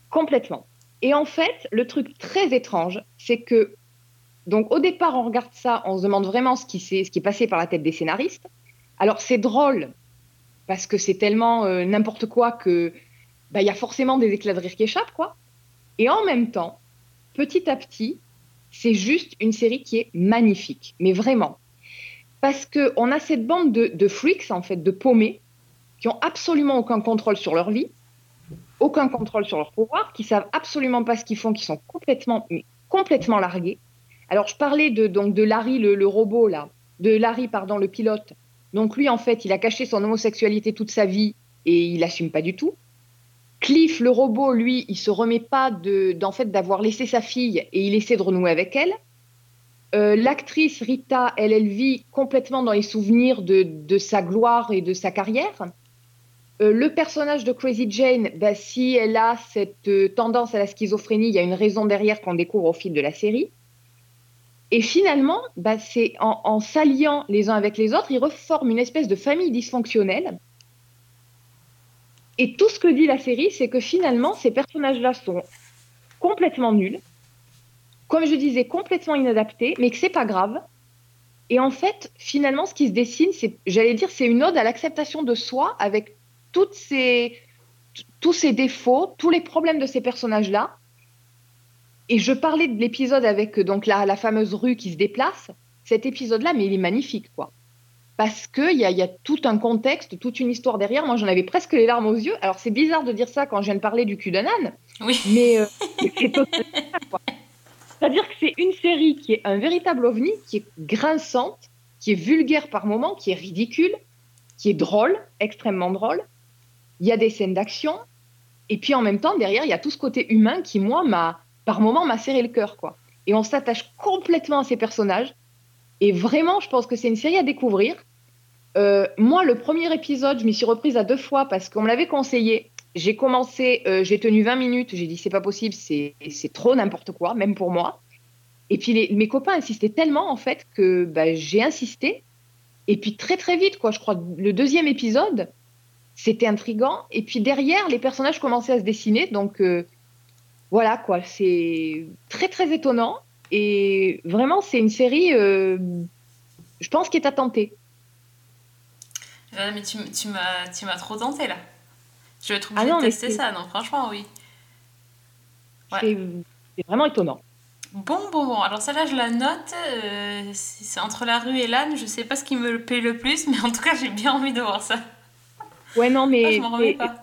Complètement. Et en fait, le truc très étrange, c'est que, donc au départ, on regarde ça, on se demande vraiment ce qui, s'est- ce qui est passé par la tête des scénaristes. Alors c'est drôle, parce que c'est tellement euh, n'importe quoi que bah, il y a forcément des éclats de rire qui échappent, quoi. Et en même temps, petit à petit, c'est juste une série qui est magnifique, mais vraiment. Parce qu'on a cette bande de, freaks, en fait, de paumés, qui ont absolument aucun contrôle sur leur vie, aucun contrôle sur leur pouvoir, qui savent absolument pas ce qu'ils font, qui sont complètement, complètement largués. Alors, je parlais de, donc, de Larry, le, robot, là, de Larry, pardon, le pilote. Donc, lui, en fait, il a caché son homosexualité toute sa vie et il l'assume pas du tout. Cliff, le robot, lui, il se remet pas de, d'en fait, d'avoir laissé sa fille et il essaie de renouer avec elle. Euh, L'actrice Rita, elle, elle vit complètement dans les souvenirs de, de sa gloire et de sa carrière. Euh, le personnage de Crazy Jane, bah, si elle a cette euh, tendance à la schizophrénie, il y a une raison derrière qu'on découvre au fil de la série. Et finalement, bah, c'est en, en s'alliant les uns avec les autres, ils reforment une espèce de famille dysfonctionnelle. Et tout ce que dit la série, c'est que finalement, ces personnages-là sont complètement nuls, comme je disais, complètement inadaptés, mais que c'est pas grave. Et en fait, finalement, ce qui se dessine, c'est, j'allais dire, c'est une ode à l'acceptation de soi avec toutes ces, tous ces défauts, tous les problèmes de ces personnages-là. Et je parlais de l'épisode avec donc la, la fameuse rue qui se déplace. Cet épisode-là, mais il est magnifique, quoi. Parce qu'il y a, y a tout un contexte, toute une histoire derrière. Moi, j'en avais presque les larmes aux yeux. Alors, c'est bizarre de dire ça quand je viens de parler du cul d'un âne, Oui. mais euh, *laughs* c'est totalement quoi. C'est-à-dire que c'est une série qui est un véritable ovni, qui est grinçante, qui est vulgaire par moments, qui est ridicule, qui est drôle, extrêmement drôle. Il y a des scènes d'action, et puis en même temps, derrière, il y a tout ce côté humain qui, moi, m'a, par moments, m'a serré le cœur, quoi. Et on s'attache complètement à ces personnages. Et vraiment, je pense que c'est une série à découvrir. Euh, moi, le premier épisode, je m'y suis reprise à deux fois parce qu'on me l'avait conseillé. J'ai commencé, euh, j'ai tenu 20 minutes, j'ai dit c'est pas possible, c'est trop n'importe quoi, même pour moi. Et puis mes copains insistaient tellement en fait que bah, j'ai insisté. Et puis très très vite, quoi, je crois, le deuxième épisode, c'était intrigant. Et puis derrière, les personnages commençaient à se dessiner. Donc euh, voilà, quoi, c'est très très étonnant. Et vraiment, c'est une série, euh, je pense, qui est à tenter. Mais tu, tu m'as trop tenté là. Je vais être Ah obligée non, de mais tester c'est- ça, non, franchement, oui. Ouais. C'est vraiment étonnant. Bon, bon, bon. Alors, celle-là, je la note. euh, c'est entre la rue et l'âne. Je sais pas ce qui me plaît le plus, mais en tout cas, j'ai bien envie de voir ça. Ouais, non, mais Ah, je pas.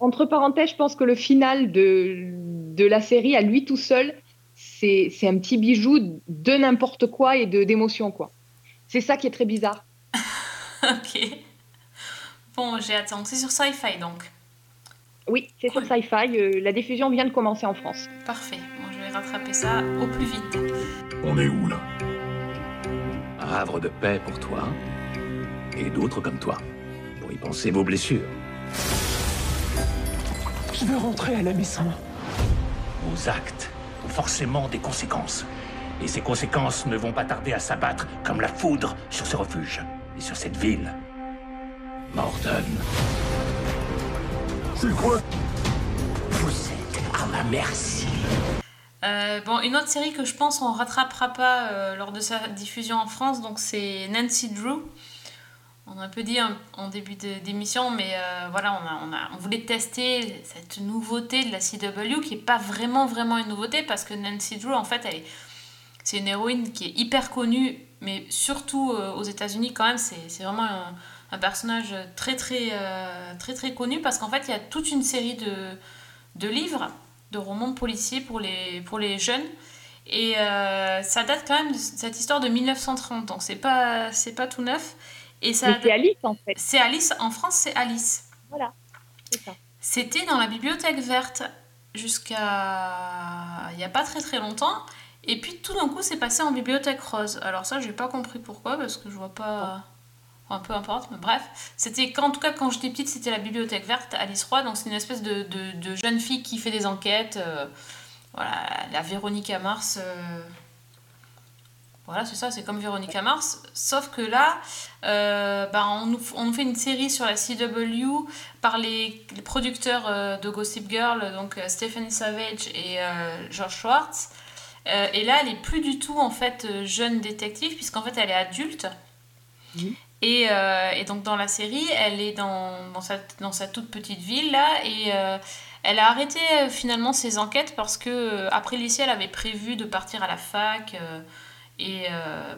entre parenthèses, je pense que le final de, de la série, à lui tout seul, c'est un petit bijou de n'importe quoi et de d'émotion, quoi. C'est ça qui est très bizarre. *laughs* ok. Bon, j'ai hâte. C'est sur Sci-Fi, donc. Oui, c'est Cool. sur Sci-Fi. euh, la diffusion vient de commencer en France. Parfait. Bon, je vais rattraper ça au plus vite. On est où là? Un havre de paix pour toi et d'autres comme toi pour y penser vos blessures. Je veux rentrer à la maison. Vos actes ont forcément des conséquences. Et ces conséquences ne vont pas tarder à s'abattre comme la foudre sur ce refuge et sur cette ville. Morden. C'est quoi Vous merci. Euh, bon, une autre série que je pense on rattrapera pas euh, lors de sa diffusion en France, donc c'est Nancy Drew. On a un peu dit en, en début d'émission, mais euh, voilà, on, a, on, voulait tester cette nouveauté de la CW qui est pas vraiment vraiment une nouveauté parce que Nancy Drew, en fait, elle est, c'est une héroïne qui est hyper connue, mais surtout aux États-Unis quand même, c'est c'est vraiment un, un personnage très très euh, très très connu parce qu'en fait, il y a toute une série de, de livres, de romans policiers pour les, pour les jeunes. Et euh, ça date quand même de cette histoire de 1930, donc c'est pas, c'est pas tout neuf. Et ça c'est Alice en fait. c'est Alice, en France c'est Alice. Voilà. C'était dans la bibliothèque verte jusqu'à il n'y a pas très très longtemps. Et puis tout d'un coup c'est passé en bibliothèque rose. Alors ça j'ai pas compris pourquoi parce que je vois pas... Enfin, peu importe, mais bref. C'était en tout cas quand j'étais petite c'était la bibliothèque verte Alice Roy. Donc c'est une espèce de, de, jeune fille qui fait des enquêtes. euh, voilà, la Véronica Mars. euh, Voilà, c'est ça, c'est comme Véronica Mars. Sauf que là, euh, bah, on, fait une série sur la CW par les, producteurs de Gossip Girl, donc Stephen Savage et George Schwartz. Et là, elle est plus du tout en fait jeune détective, puisqu'en fait elle est adulte. Et, euh, et donc dans la série, elle est dans, dans, sa, toute petite ville là, et euh, elle a arrêté euh, finalement ses enquêtes parce que après lycée, elle avait prévu de partir à la fac. et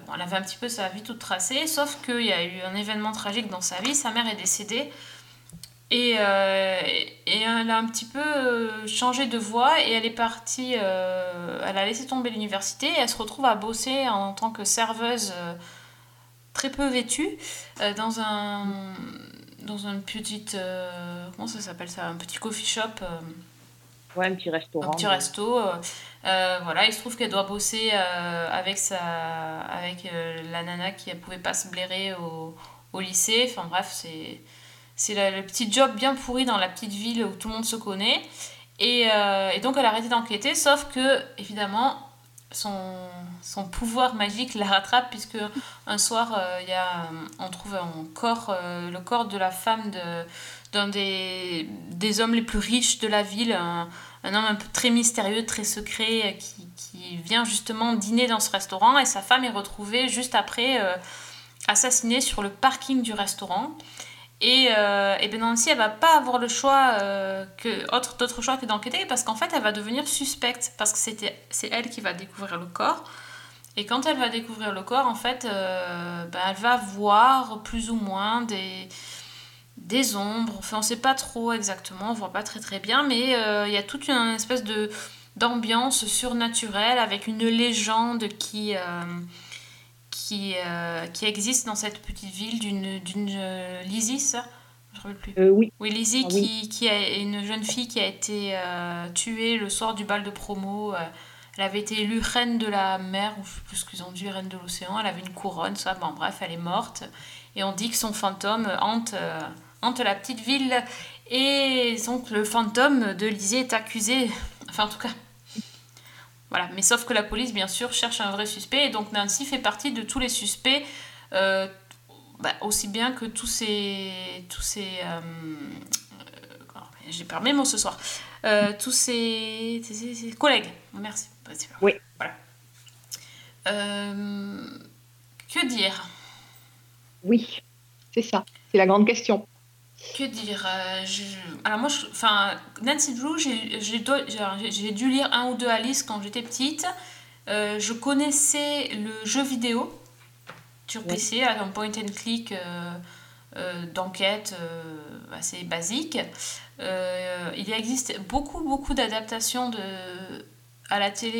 bon, elle avait un petit peu sa vie toute tracée, sauf qu'il y a eu un événement tragique dans sa vie, sa mère est décédée. Et, et elle a un petit peu changé de voie et elle est partie, elle a laissé tomber l'université et elle se retrouve à bosser en tant que serveuse très peu vêtue euh, dans un dans une petite euh, comment ça s'appelle ça un petit coffee shop euh, Ouais, un petit restaurant. un petit resto. euh, voilà, il se trouve qu'elle doit bosser avec, sa, avec la nana qui ne pouvait pas se blairer au, au lycée. Enfin bref, c'est, c'est le petit job bien pourri dans la petite ville où tout le monde se connaît. Et, et donc elle a arrêté d'enquêter, sauf que, évidemment, son, son pouvoir magique la rattrape, puisque un soir, euh, y a, on trouve un corps, euh, le corps de la femme d'un des, des hommes les plus riches de la ville, un, homme un peu très mystérieux, très secret, euh, qui, qui vient justement dîner dans ce restaurant, et sa femme est retrouvée juste après, assassinée sur le parking du restaurant. Et, euh, et ben Nancy, elle va pas avoir le choix euh, que autre d'autre choix que d'enquêter parce qu'en fait, elle va devenir suspecte parce que c'était c'est elle qui va découvrir le corps. Et quand elle va découvrir le corps, en fait, euh, ben, elle va voir plus ou moins des des ombres. Enfin, on sait pas trop exactement, on voit pas très très bien, mais euh, il y a toute une espèce d'ambiance surnaturelle avec une légende qui qui, euh, qui existe dans cette petite ville d'une d'une euh, Lizzie, ça Je ne rappelle plus. Euh, oui. Oui, Lizzie, Ah oui. qui, qui est une jeune fille qui a été euh, tuée le soir du bal de promo. euh, elle avait été élue reine de la mer, ou je sais plus ce qu'ils ont dit, reine de l'océan. Elle avait une couronne, ça. Bon, bref, elle est morte. Et on dit que son fantôme hante, euh, hante la petite ville. Et donc, le fantôme de Lizzie est accusé. Enfin, en tout cas. Voilà. Mais sauf que la police, bien sûr, cherche un vrai suspect. Et donc, Nancy fait partie de tous les suspects. euh, bah, aussi bien que tous ces. Tous ces euh, euh, j'ai perdu mes mots ce soir. Euh, tous ces collègues. Merci. Bah, Oui. Voilà. Euh, que dire? Oui, c'est ça. C'est la grande question. Que dire euh, je- Alors moi, je- enfin, Nancy Drew, j'ai dû lire un ou deux Alice quand j'étais petite. Euh, je connaissais le jeu vidéo sur. PC, un point and click euh, d'enquête assez basique. Il existe beaucoup, beaucoup d'adaptations de à la télé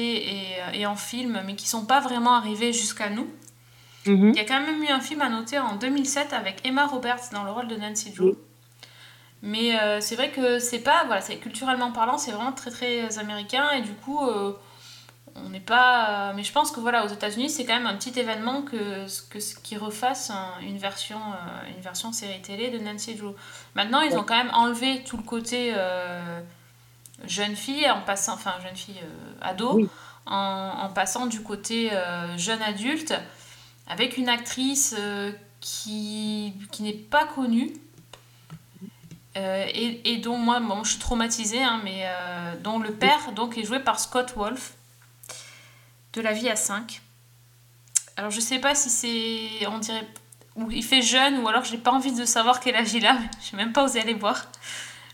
et, et en film, mais qui sont pas vraiment arrivées jusqu'à nous. Mhm. Il y a quand même eu un film à noter en 2007 avec Emma Roberts dans le rôle de Nancy Drew. Mais euh, c'est vrai que c'est pas, voilà, c'est culturellement parlant, c'est vraiment très très américain et du coup, euh, on n'est pas. Mais je pense que voilà, aux États-Unis, c'est quand même un petit événement que que qu'ils refassent un- une version euh, une version série télé de Nancy Drew. Maintenant, ils ont quand même enlevé tout le côté euh, jeune fille en passant, enfin jeune fille euh, ado, Oui. en, en passant du côté euh, jeune adulte avec une actrice euh, qui, qui n'est pas connue euh, et, et dont moi, bon, je suis traumatisée, hein, mais euh, dont le père donc, est joué par Scott Wolf, de La vie à 5. Alors je sais pas si c'est, on dirait, ou il fait jeune, ou alors j'ai pas envie de savoir quel âge il a, j'ai même pas osé aller voir.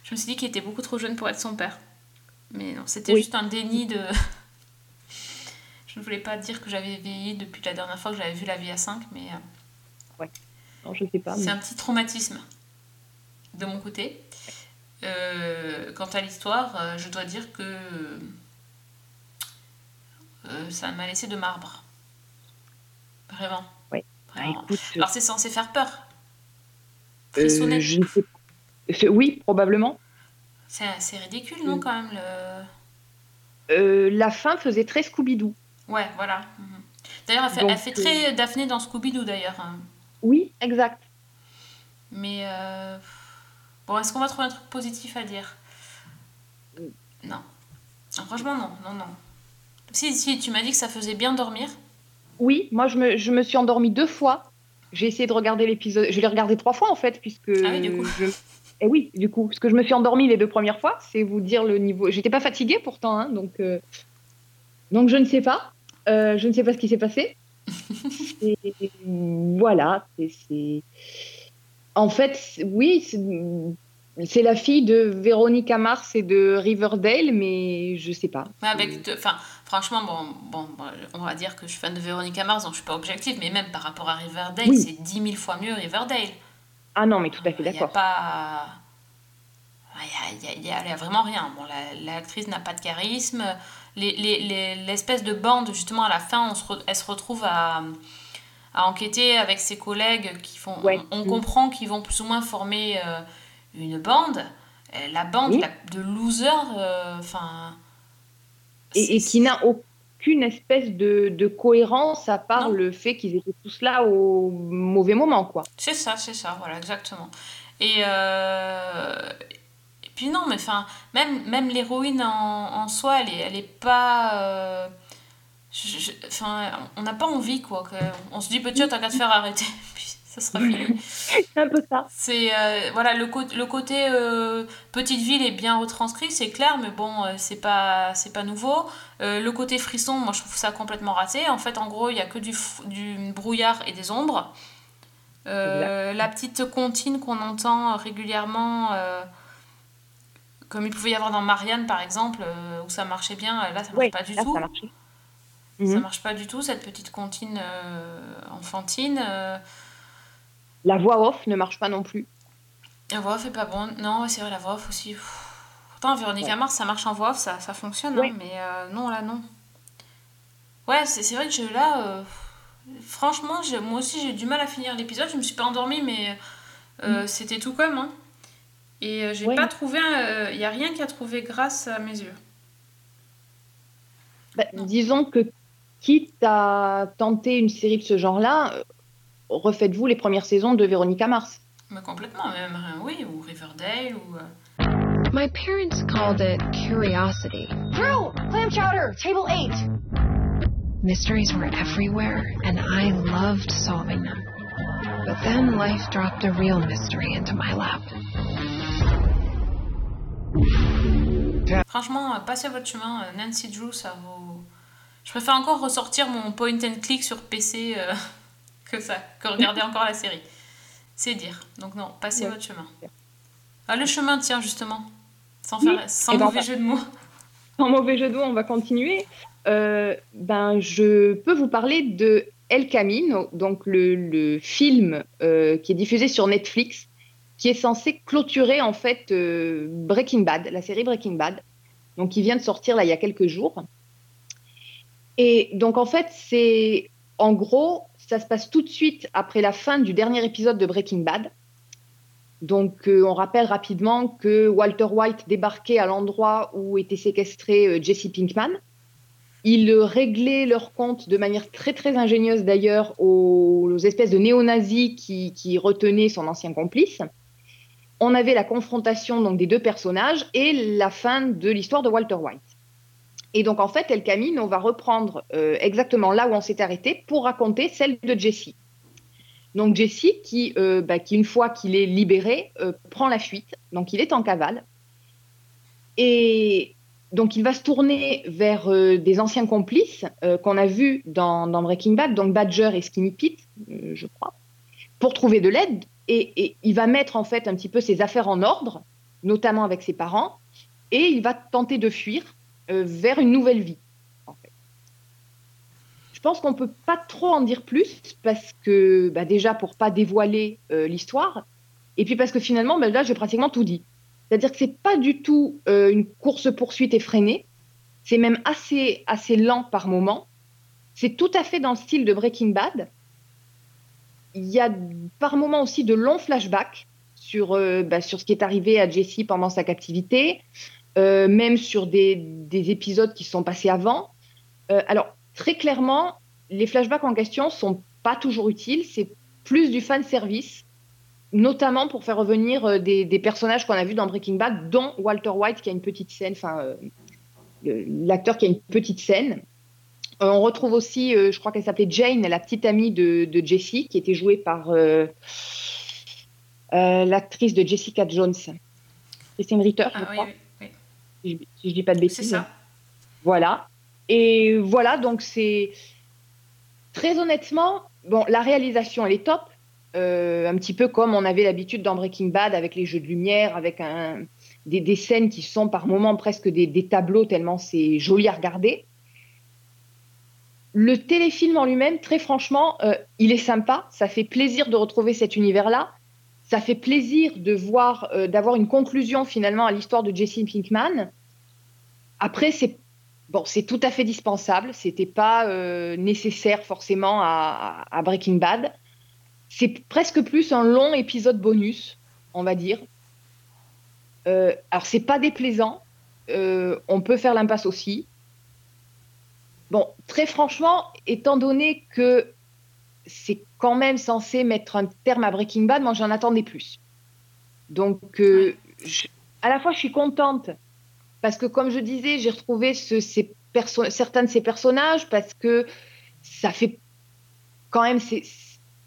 Je me suis dit qu'il était beaucoup trop jeune pour être son père. Mais non, c'était Oui. juste un déni de... *laughs* je ne voulais pas dire que j'avais vieilli depuis la dernière fois que j'avais vu La vie à 5, mais... euh, Non, je sais pas. c'est un petit traumatisme de mon côté. Euh, quant à l'histoire, euh, je dois dire que euh, ça m'a laissé de marbre. Vraiment. Ouais. Vraiment. Ah, écoute, Alors c'est censé faire peur. Frissonner. je ne sais pas. Oui, probablement. C'est ridicule, non, quand même le... La fin faisait très Scooby-Doo. Ouais, voilà. Mhm. D'ailleurs, elle fait, Donc, elle fait très Daphné dans Scooby-Doo, d'ailleurs. hein. Oui, exact. Mais euh, bon, est-ce qu'on va trouver un truc positif à dire? Non. Franchement, non, non, non. Si, si, tu m'as dit que ça faisait bien dormir. Oui, moi je me, je me suis endormie deux fois. J'ai essayé de regarder l'épisode. Je l'ai regardé trois fois en fait, puisque. Ah oui, du coup. je- Et oui, du coup, parce que je me suis endormie les deux premières fois, c'est vous dire le niveau. J'étais pas fatiguée pourtant, hein, donc. euh, Donc je ne sais pas. Euh, je ne sais pas ce qui s'est passé. *laughs* Et voilà, c'est. En fait, oui, c'est- la fille de Véronica Mars et de Riverdale, mais je sais pas. Avec de- enfin, franchement, bon, bon, on va dire que je suis fan de Véronica Mars, donc je suis pas objective, mais même par rapport à Riverdale, Oui. c'est 10 000 fois mieux Riverdale. Ah non, mais tout à fait Il n'y a d'accord. pas. Il y a, il y a- il y a vraiment rien. Bon, la- l'actrice n'a pas de charisme. Les- les- les- L'espèce de bande, justement, à la fin, on se re- elle se retrouve à, à enquêter avec ses collègues qui font. Ouais. On, on comprend qu'ils vont plus ou moins former euh, une bande. La bande Oui. la- de losers, euh, enfin. et, qui n'a aucune espèce de, de cohérence à part Non. le fait qu'ils étaient tous là au mauvais moment, quoi. C'est ça, c'est ça, voilà, exactement. Et, euh, et puis non, mais enfin, même, même l'héroïne en, en soi, elle est, elle est pas... je- je- Enfin, on n'a pas envie, quoi. que- on se dit, bah, tiens, t'as qu'à te faire arrêter, *laughs* puis ça sera fini. C'est un peu ça. C'est, euh, voilà, le, côté euh, petite ville est bien retranscrit, c'est clair, mais bon, euh, c'est pas, c'est pas nouveau. Le côté frisson, moi, je trouve ça complètement raté. En fait, en gros, il y a que du, du brouillard et des ombres. La petite comptine qu'on entend régulièrement, comme il pouvait y avoir dans Marianne, par exemple, euh, où ça marchait bien, là, ça marche Ouais, pas du là, tout. ça marchait. Ça Mhm. marche pas du tout, cette petite comptine euh, enfantine. euh, La voix off ne marche pas non plus. La voix off est pas bonne. Non, c'est vrai, la voix off aussi. Pff. Pourtant, Véronique Ouais. Mars, ça marche en voix off, ça, ça fonctionne, Ouais. hein, mais euh, non, là, non. Ouais, c'est vrai que je, là, euh, franchement, moi aussi, j'ai eu du mal à finir l'épisode. Je me suis pas endormie, mais euh, c'était tout comme. Hein. Et j'ai Ouais. pas trouvé. Il y a rien qui a trouvé grâce à mes yeux. Bah, disons que quitte à tenter une série de ce genre-là, euh, refaites-vous les premières saisons de Véronica Mars. Mais complètement, même, euh, oui, ou Riverdale, ou. euh, My parents called it curiosity. Drew, clam chowder, table eight. Mysteries were everywhere, and I loved solving them. But then life dropped a real mystery into my lap. Franchement, passez votre chemin. Nancy Drew, ça vaut. Je préfère encore ressortir mon point and click sur PC euh, *laughs* que ça, que regarder encore la série. C'est dire. Donc non, passez Ouais. votre chemin. Ah, le chemin, tiens, justement. Sans, Oui. faire, sans Eh ben, mauvais va- jeu de mots. Sans mauvais jeu de mots, on va continuer. Euh, ben, je peux vous parler de El Camino, donc le, le film euh, qui est diffusé sur Netflix, qui est censé clôturer en fait euh, Breaking Bad, la série Breaking Bad, donc qui vient de sortir là il y a quelques jours. Et donc en fait, c'est en gros, ça se passe tout de suite après la fin du dernier épisode de Breaking Bad. Donc, euh, on rappelle rapidement que Walter White débarquait à l'endroit où était séquestré euh, Jesse Pinkman. Il euh, réglait leur compte de manière très très ingénieuse d'ailleurs aux, aux espèces de néo-nazis qui, qui retenaient son ancien complice. On avait la confrontation donc des deux personnages et la fin de l'histoire de Walter White. Et donc en fait, El Camino va reprendre euh, exactement là où on s'est arrêté pour raconter celle de Jesse. Donc Jesse, qui, euh, bah, une fois qu'il est libéré, euh, prend la fuite. Donc il est en cavale. Et donc il va se tourner vers des anciens complices qu'on a vus dans, Breaking Bad, donc Badger et Skinny Pete, je crois, pour trouver de l'aide. Et, il va mettre en fait un petit peu ses affaires en ordre, notamment avec ses parents, et il va tenter de fuir vers une nouvelle vie. Je pense qu'on peut pas trop en dire plus parce que bah, déjà pour pas dévoiler euh, l'histoire, et puis parce que finalement là j'ai pratiquement tout dit. C'est-à-dire que c'est pas du tout euh, une course poursuite effrénée, c'est même assez assez lent par moment. C'est tout à fait dans le style de Breaking Bad. Il y a par moments aussi de longs flashbacks sur, euh, bah, sur ce qui est arrivé à Jesse pendant sa captivité, euh, même sur des, des épisodes qui sont passés avant. Euh, alors, très clairement, les flashbacks en question sont pas toujours utiles, c'est plus du fan service, notamment pour faire revenir euh, des, des personnages qu'on a vus dans Breaking Bad, dont Walter White qui a une petite scène, enfin euh, l'acteur qui a une petite scène. Euh, on retrouve aussi, euh, je crois qu'elle s'appelait Jane, la petite amie de, de Jesse, qui était jouée par l'actrice de Jessica Jones, Christine Ritter, je Ah oui, crois, oui. Si je, si je dis pas de bêtises. C'est ça. Voilà. Et voilà, donc c'est très honnêtement, bon, la réalisation elle est top, Euh, un petit peu comme on avait l'habitude dans Breaking Bad avec les jeux de lumière, avec un, des, des scènes qui sont par moments presque des, des tableaux tellement c'est joli à regarder. Le téléfilm en lui-même, très franchement, euh, il est sympa. Ça fait plaisir de retrouver cet univers-là. Ça fait plaisir de voir, euh, d'avoir une conclusion finalement à l'histoire de Jesse Pinkman. Après, c'est bon, c'est tout à fait dispensable. C'était pas euh, nécessaire forcément à, Breaking Bad. C'est presque plus un long épisode bonus, on va dire. Euh, alors c'est pas déplaisant. Euh, on peut faire l'impasse aussi. Bon, très franchement, étant donné que c'est quand même censé mettre un terme à Breaking Bad, moi j'en attendais plus. Donc, euh, je- à la fois je suis contente parce que, comme je disais, j'ai retrouvé ce- ces certains de ces personnages parce que ça fait quand même.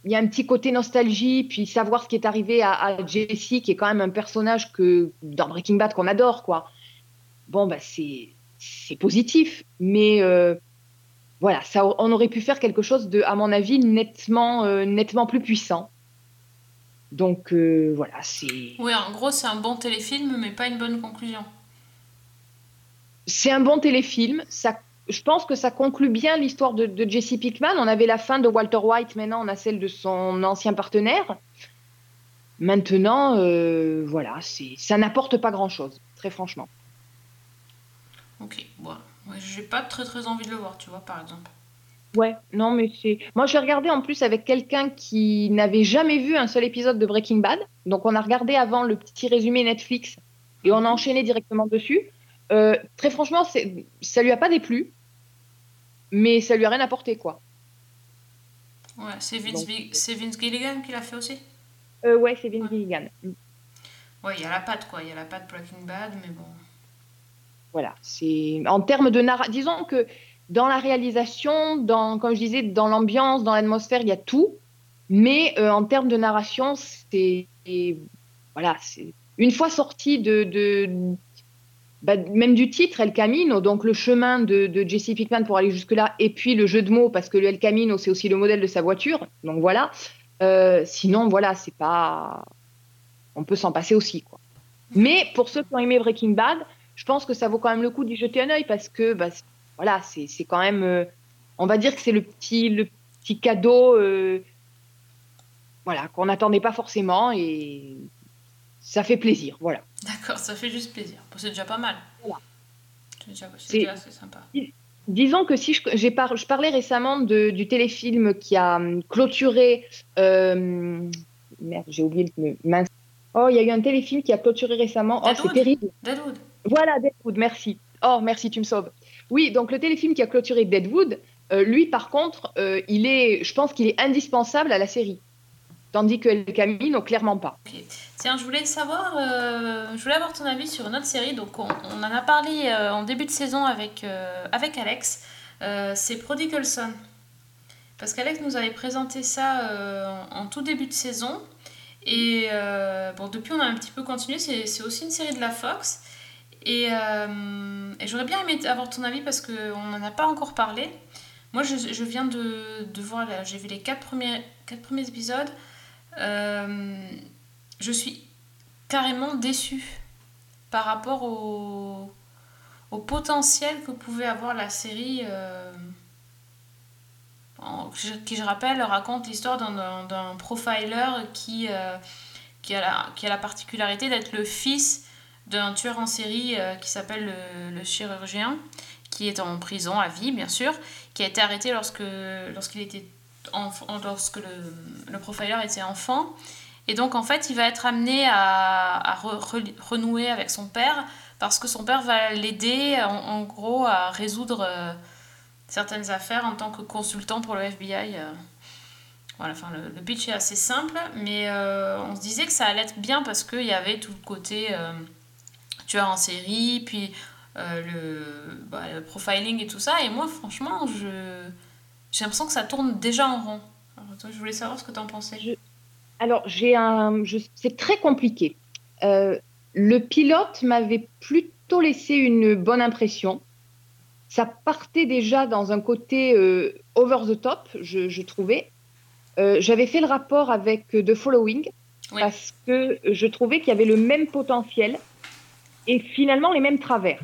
Il y a un petit côté nostalgie, puis savoir ce qui est arrivé à, à Jesse, qui est quand même un personnage que dans Breaking Bad qu'on adore, quoi. Bon, bah c'est c'est positif, mais euh, voilà, ça, on aurait pu faire quelque chose de, à mon avis, nettement, euh, nettement plus puissant. Donc euh, voilà, c'est Oui, en gros, c'est un bon téléfilm, mais pas une bonne conclusion. c'est un bon téléfilm. Ça, je pense que ça conclut bien l'histoire de, de Jesse Pickman. On avait la fin de Walter White, maintenant on a celle de son ancien partenaire. Maintenant, euh, voilà, c'est, ça n'apporte pas grand-chose, très franchement. Ok, bon. Ouais, j'ai pas très très envie de le voir, tu vois, par exemple. Ouais, non, mais c'est. Moi, j'ai regardé en plus avec quelqu'un qui n'avait jamais vu un seul épisode de Breaking Bad. Donc, on a regardé avant le petit résumé Netflix et on a enchaîné directement dessus. Euh, très franchement, c'est... ça lui a pas déplu, mais ça lui a rien apporté, quoi. Ouais, c'est Vince, c'est Vince Gilligan qui l'a fait aussi? Euh, ouais, c'est Vince Gilligan. Ouais, il y a la patte, quoi. Il y a la patte Breaking Bad, mais bon. Voilà, c'est en termes de narration. Disons que dans la réalisation, dans, comme je disais, dans l'ambiance, dans l'atmosphère, il y a tout. Mais euh, en termes de narration, c'est voilà, c'est une fois sorti de, de bah, même du titre El Camino, donc le chemin de, de Jesse Pickman pour aller jusque là, et puis le jeu de mots parce que le El Camino c'est aussi le modèle de sa voiture. Donc voilà. Euh, sinon voilà, c'est pas, on peut s'en passer aussi quoi. Mais pour ceux qui ont aimé Breaking Bad, je pense que ça vaut quand même le coup d'y jeter un œil parce que bah, c'est- voilà, c'est quand même, euh, on va dire que c'est le petit, le petit cadeau euh, voilà, qu'on n'attendait pas forcément et ça fait plaisir. Voilà. D'accord, ça fait juste plaisir. C'est déjà pas mal. Voilà. C'est déjà, sympa. Disons que si je, par- je parlais récemment de- du téléfilm qui a hum, clôturé. euh, merde, j'ai oublié le mince. Oh, il y a eu un téléfilm qui a clôturé récemment. Oh, c'est terrible. Deadwood. Voilà, Deadwood, merci. Oh, merci, tu me sauves. Oui, donc le téléfilm qui a clôturé Deadwood, euh, lui, par contre, euh, il est, je pense qu'il est indispensable à la série. Tandis que El Camino, clairement pas. Tiens, je voulais savoir, euh, je voulais avoir ton avis sur une autre série. Donc, on, en a parlé en début de saison avec, avec Alex. C'est Prodigal Son. parce qu'Alex nous avait présenté ça en, tout début de saison. Et bon, depuis, on a un petit peu continué. C'est aussi une série de la Fox. Et, euh, et j'aurais bien aimé avoir ton avis parce qu'on n'en a pas encore parlé. Moi, je, viens de, de voir, j'ai vu les quatre premiers, quatre premiers épisodes. Euh, je suis carrément déçue par rapport au, au potentiel que pouvait avoir la série. euh, qui, je rappelle, raconte l'histoire d'un- profiler qui, qui, a la, qui a la particularité d'être le fils d'un tueur en série euh, qui s'appelle le, chirurgien, qui est en prison à vie, bien sûr, qui a été arrêté lorsque lorsqu'il était lorsque le, le profiler était enfant. Et donc, en fait, il va être amené à, à re- re- renouer avec son père parce que son père va l'aider, en, gros, à résoudre euh, certaines affaires en tant que consultant pour le FBI. euh. Voilà, enfin, le, pitch est assez simple, mais on se disait que ça allait être bien parce qu'il y avait tout le côté tueur en série, puis euh, le, bah, le profiling et tout ça. Et moi, franchement, je j'ai l'impression que ça tourne déjà en rond. Alors, toi, je voulais savoir ce que tu en pensais. Alors, j'ai un, je- c'est très compliqué. Euh, le pilote m'avait plutôt laissé une bonne impression. Ça partait déjà dans un côté euh, over the top, je, je trouvais. J'avais fait le rapport avec The Following Oui. parce que je trouvais qu'il y avait le même potentiel et finalement les mêmes travers.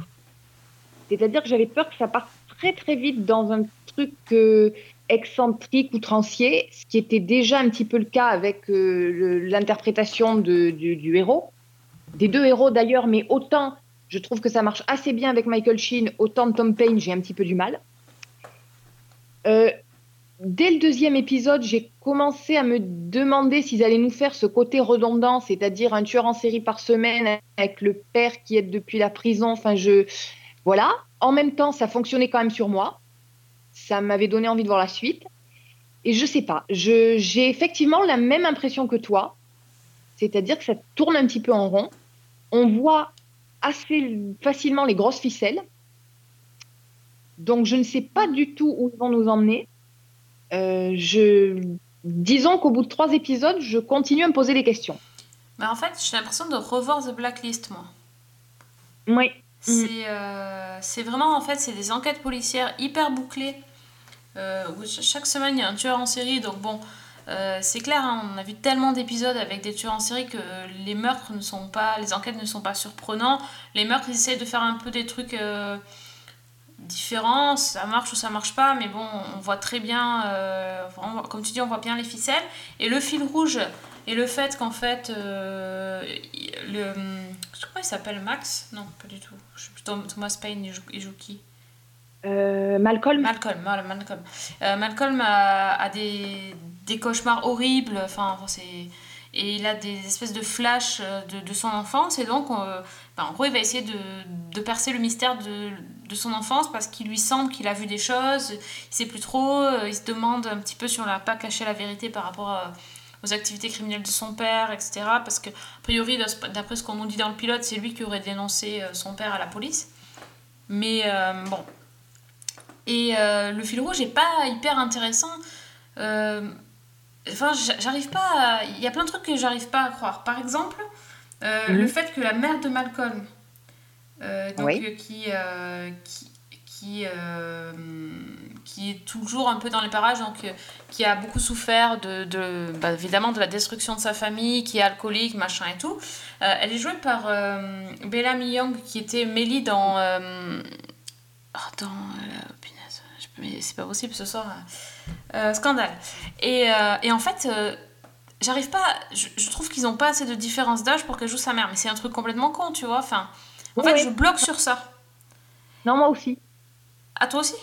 C'est-à-dire que j'avais peur que ça parte très très vite dans un truc euh, excentrique, outrancier, ce qui était déjà un petit peu le cas avec euh, l'interprétation du héros, des deux héros d'ailleurs, mais autant je trouve que ça marche assez bien avec Michael Sheen, autant de Tom Payne, j'ai un petit peu du mal. Euh, dès le deuxième épisode, j'ai commencé à me demander s'ils allaient nous faire ce côté redondant, c'est-à-dire un tueur en série par semaine avec le père qui est depuis la prison. Enfin, je voilà. En même temps, ça fonctionnait quand même sur moi. Ça m'avait donné envie de voir la suite. Et je sais pas, j'ai effectivement la même impression que toi, c'est-à-dire que ça tourne un petit peu en rond. On voit assez facilement les grosses ficelles. Donc je ne sais pas du tout où ils vont nous emmener. Euh, je... Disons qu'au bout de trois épisodes, je continue à me poser des questions. Mais en fait, j'ai l'impression de revoir The Blacklist, moi. Oui. C'est euh, c'est vraiment, en fait, c'est des enquêtes policières hyper bouclées. euh, où chaque semaine, il y a un tueur en série. Donc bon, euh, c'est clair, hein, on a vu tellement d'épisodes avec des tueurs en série que les meurtres ne sont pas... Les enquêtes ne sont pas surprenants. Les meurtres, ils essayent de faire un peu des trucs... différents, ça marche ou ça marche pas, mais bon, on voit très bien, euh, comme tu dis, on voit bien les ficelles. Et le fil rouge, et le fait qu'en fait, euh, le, je crois qu'il s'appelle Max, non, pas du tout. Je sais plus, Tom- Thomas Paine, il joue, il joue qui? Euh, Malcolm Malcolm, voilà, Malcolm. Euh, Malcolm a, a des, des cauchemars horribles, enfin, c'est... Et il a des espèces de flashs euh, de, son enfance, et donc, euh, ben, en gros, il va essayer de, percer le mystère de, son enfance parce qu'il lui semble qu'il a vu des choses, il sait plus trop, euh, il se demande un petit peu si on n'a pas caché la vérité par rapport aux activités criminelles de son père, etc. Parce que, a priori, d'après ce qu'on nous dit dans le pilote, c'est lui qui aurait dénoncé son père à la police. Mais bon. Et le fil rouge n'est pas hyper intéressant. Enfin, j'a- j'arrive pas à... Il y a plein de trucs que j'arrive pas à croire. Par exemple, euh, Mhm. le fait que la mère de Malcolm, euh, donc, Oui. euh, qui, qui, qui, qui est toujours un peu dans les parages, donc qui a beaucoup souffert de, de bah, évidemment de la destruction de sa famille, qui est alcoolique, machin et tout. Elle est jouée par Bellamy Young, qui était Melly dans... oh, dans... euh, punaise, je peux- mais c'est pas possible ce soir. Euh, scandale. Et, euh, et en fait, euh, j'arrive pas. Je, je trouve qu'ils ont pas assez de différence d'âge pour qu'elle joue sa mère. Mais c'est un truc complètement con, tu vois. Enfin, en Oui, fait, oui. je bloque sur ça. Non, moi aussi. À toi aussi?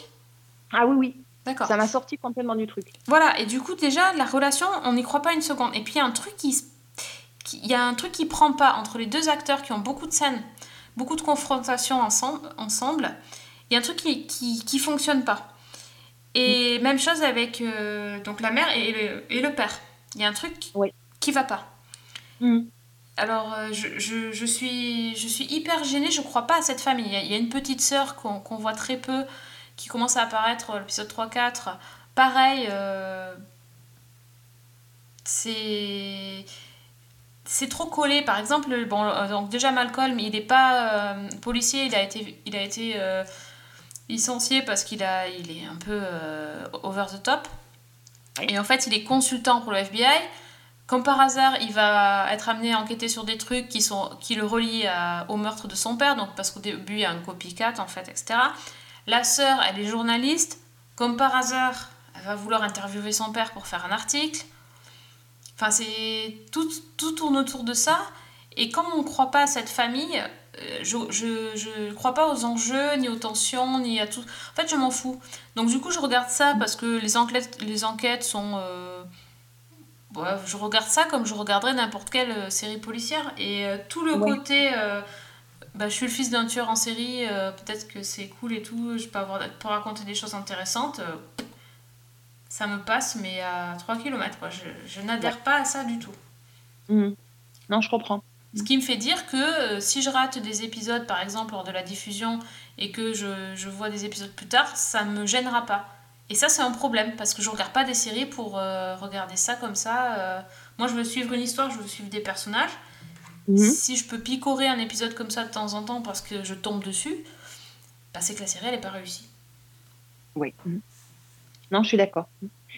Ah oui, oui. D'accord. Ça m'a sorti complètement du truc. Voilà, et du coup, déjà, la relation, on n'y croit pas une seconde. Et puis, il y a un truc qui- Il y a un truc qui prend pas entre les deux acteurs qui ont beaucoup de scènes, beaucoup de confrontations ensemble. ensemble. Il y a un truc qui, qui, qui fonctionne pas. Et même chose avec euh, donc la mère et le, et le père. Il y a un truc Oui. qui va pas. Mhm. Alors, euh, je, je, je suis, je suis hyper gênée, je crois pas à cette famille. Il y a, il y a une petite sœur qu'on qu'on voit très peu, qui commence à apparaître l'épisode 3-4, pareil, euh, c'est c'est trop collé. Par exemple, bon, donc déjà Malcolm, il n'est pas policier, il a été, il a été licencié parce qu'il a, il est un peu euh, over the top. Et en fait, il est consultant pour le FBI. Comme par hasard, il va être amené à enquêter sur des trucs qui, sont, qui le relient à- au meurtre de son père, donc parce qu'au début, il y a un copycat, en fait, etc. La sœur, elle est journaliste. Comme par hasard, elle va vouloir interviewer son père pour faire un article. Enfin, c'est tout, tout tourne autour de ça. Et comme on ne croit pas à cette famille, je je, je crois pas aux enjeux, ni aux tensions, ni à tout. En fait, je m'en fous. Donc, du coup, je regarde ça parce que les enquêtes, les enquêtes sont. euh, ouais, je regarde ça comme je regarderais n'importe quelle euh, série policière. Et euh, tout le Ouais. côté. euh, bah, je suis le fils d'un tueur en série, euh, peut-être que c'est cool et tout, je peux, avoir, peux raconter des choses intéressantes. euh, ça me passe, mais à 3 km. Quoi. Je, je n'adhère pas à ça du tout. Mhm. Non, je comprends. Ce qui me fait dire que euh, si je rate des épisodes, par exemple, lors de la diffusion, et que je, je vois des épisodes plus tard, ça me gênera pas. Et ça, c'est un problème, parce que je regarde pas des séries pour euh, regarder ça comme ça. euh. Moi, je veux suivre une histoire, je veux suivre des personnages. Mhm. Si je peux picorer un épisode comme ça de temps en temps parce que je tombe dessus, bah, c'est que la série, elle n'est pas réussie. Oui. Non, je suis d'accord.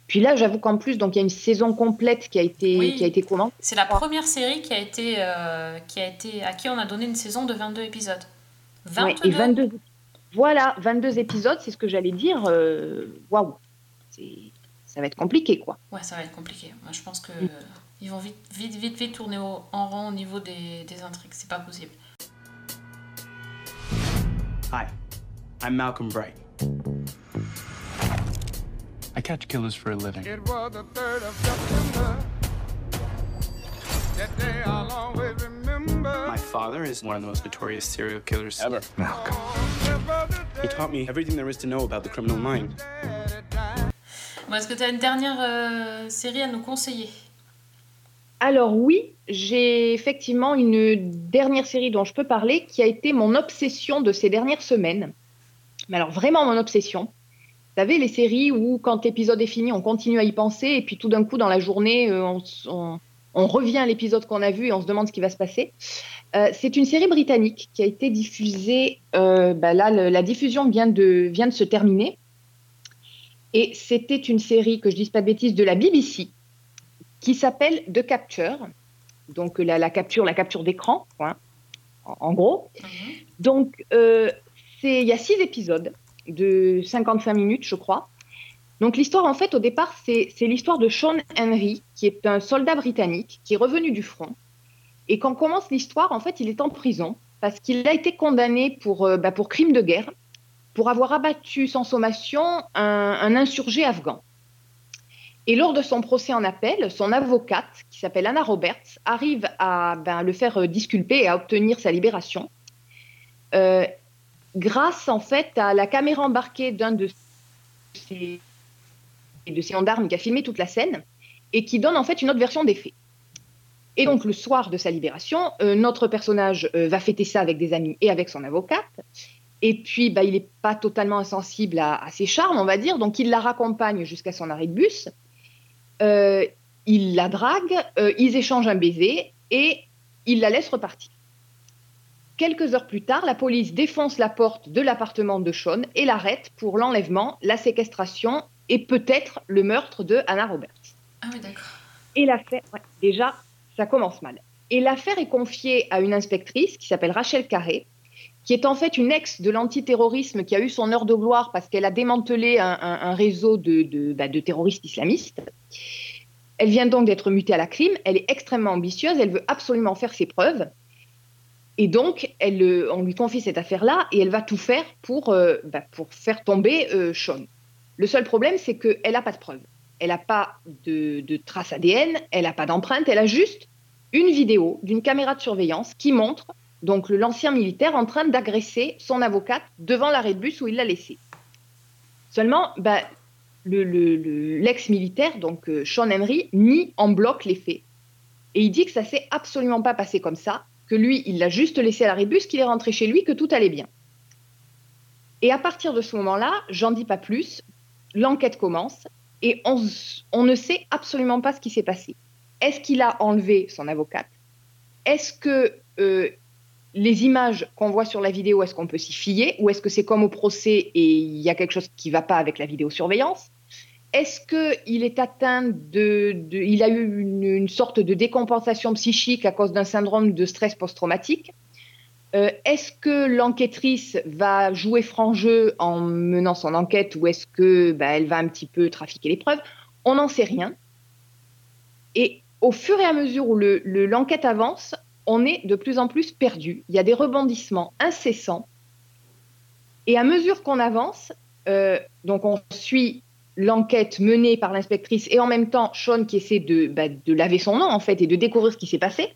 Puis là, j'avoue qu'en plus, donc il y a une saison complète qui a été, Oui. qui a été commencée. C'est la première série qui a été, euh, qui a été, à qui on a donné une saison de 22 épisodes. 22 Ouais, et 22. Voilà, 22 épisodes, c'est ce que j'allais dire. euh, Waouh, ça va être compliqué, quoi. Ouais, ça va être compliqué. Moi, je pense que Mm. ils vont vite, vite, vite, vite tourner au- en rond au niveau des, des intrigues. C'est pas possible. Hi, I'm Malcolm Bright. Catch killers for a living. It was the 3rd of September. That day I'll always remember. My father is one of the most notorious serial killers ever. Malcolm. He taught me everything there is to know about the criminal mind. Bon, Est-ce que tu as une dernière euh, série à nous conseiller? Alors oui, j'ai effectivement une dernière série dont je peux parler qui a été mon obsession de ces dernières semaines. Mais alors vraiment mon obsession. Vous savez, les séries où quand l'épisode est fini, on continue à y penser et puis tout d'un coup dans la journée, euh, on, s- on- on revient à l'épisode qu'on a vu et on se demande ce qui va se passer. Euh, c'est une série britannique qui a été diffusée. euh, bah là, le- la diffusion vient de, vient de se terminer. Et c'était une série, que je dise pas de bêtises, de la BBC qui s'appelle The Capture. Donc la, la capture, la capture d'écran, en, en gros. Donc euh, c'est- il y a six épisodes de 55 minutes, je crois. Donc l'histoire, en fait, au départ, c'est l'histoire de Sean Henry, qui est un soldat britannique qui est revenu du front. Et quand commence l'histoire, en fait, il est en prison parce qu'il a été condamné pour, euh, bah, pour crime de guerre, pour avoir abattu sans sommation un, un insurgé afghan. Et lors de son procès en appel, son avocate, qui s'appelle Anna Roberts, arrive à ben, le faire euh, disculper et à obtenir sa libération, euh, grâce en fait à la caméra embarquée d'un de ses, de gendarmes qui a filmé toute la scène et qui donne en fait une autre version des faits. Et donc le soir de sa libération, euh, notre personnage euh, va fêter ça avec des amis et avec son avocate. Et puis, bah, il n'est pas totalement insensible à, ses charmes, on va dire. Donc, il la raccompagne jusqu'à son arrêt de bus. Euh, il la drague, ils échangent un baiser et il la laisse repartir. Quelques heures plus tard, la police défonce la porte de l'appartement de Sean et l'arrête pour l'enlèvement, la séquestration et peut-être le meurtre de Anna Roberts. Ah oui, d'accord. Et l'affaire, ouais, déjà, ça commence mal. Et l'affaire est confiée à une inspectrice qui s'appelle Rachel Carré, qui est en fait une ex de l'antiterrorisme qui a eu son heure de gloire parce qu'elle a démantelé un, un- un réseau de, de- bah, de terroristes islamistes. Elle vient donc d'être mutée à la crime. Elle est extrêmement ambitieuse. Elle veut absolument faire ses preuves. Et donc, euh, on lui confie cette affaire-là et elle va tout faire pour, euh, bah, pour faire tomber euh, Sean. Le seul problème, c'est qu'elle n'a pas de preuves. Elle n'a pas de, traces ADN, elle n'a pas d'empreinte, elle a juste une vidéo d'une caméra de surveillance qui montre donc l'ancien militaire en train d'agresser son avocate devant l'arrêt de bus où il l'a laissé. Seulement, bah, le- le- le- l'ex-militaire, donc Sean Henry, nie en bloc les faits. Et il dit que ça s'est absolument pas passé comme ça, lui, il l'a juste laissé à l'arrêt de bus, qu'il est rentré chez lui, que tout allait bien. Et à partir de ce moment-là, j'en dis pas plus, l'enquête commence. et on, on ne sait absolument pas ce qui s'est passé. Est-ce qu'il a enlevé son avocate? Est-ce que euh, les images qu'on voit sur la vidéo, est-ce qu'on peut s'y fier? Ou est-ce que c'est comme au procès et il y a quelque chose qui ne va pas avec la vidéosurveillance? Est-ce qu'il est atteint de, Il a eu une, sorte de décompensation psychique à cause d'un syndrome de stress post-traumatique? Euh, Est-ce que l'enquêtrice va jouer franc jeu en menant son enquête ou est-ce que bah, va un petit peu trafiquer les preuves? On n'en sait rien. Et au fur et à mesure où l'enquête le, le, avance, on est de plus en plus perdu. Il y a des rebondissements incessants. Et à mesure qu'on avance, euh, donc on suit l'enquête menée par l'inspectrice et en même temps Sean qui essaie de, bah, de, laver son nom en fait et de découvrir ce qui s'est passé.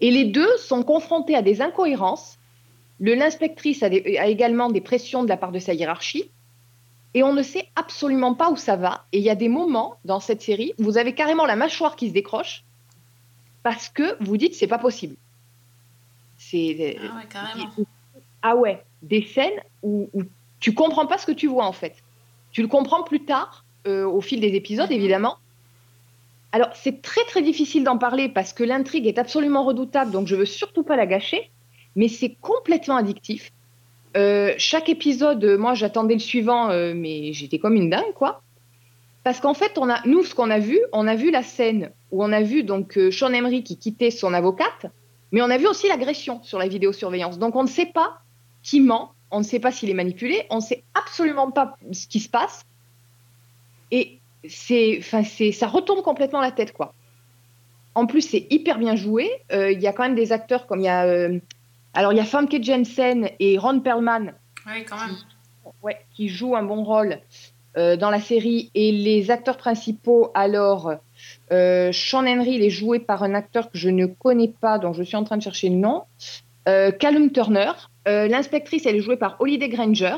Et les deux sont confrontés à des incohérences. L'inspectrice a, a, également des pressions de la part de sa hiérarchie. Et on ne sait absolument pas où ça va. Et il y a des moments dans cette série où vous avez carrément la mâchoire qui se décroche parce que vous dites c'est pas possible. C'est ah ouais, carrément. Ah ouais, des scènes où, où, tu comprends pas ce que tu vois en fait. Tu le comprends plus tard euh, au fil des épisodes -hmm. évidemment. Alors c'est très très difficile d'en parler parce que l'intrigue est absolument redoutable donc je veux surtout pas la gâcher, mais c'est complètement addictif. Euh, chaque épisode, moi j'attendais le suivant, euh, mais j'étais comme une dingue quoi. Parce qu'en fait, on a, nous, ce qu'on a vu, on a vu la scène où on a vu donc euh, Sean Emery qui quittait son avocate, mais on a vu aussi l'agression sur la vidéosurveillance. Donc on ne sait pas qui ment, on ne sait pas s'il est manipulé, on ne sait absolument pas ce qui se passe. Et c'est, enfin, c'est, ça retombe complètement la tête, quoi. En plus, c'est hyper bien joué. Il euh, y a quand même des acteurs comme il y a, euh, alors il y a Famke Jensen et Ron Perlman. Oui, quand même. Qui, ouais, qui jouent un bon rôle. Euh, dans la série et les acteurs principaux, alors Sean Henry, il est joué par un acteur que je ne connais pas, dont je suis en train de chercher le nom, Callum Turner. L'inspectrice, elle est jouée par Holiday Granger.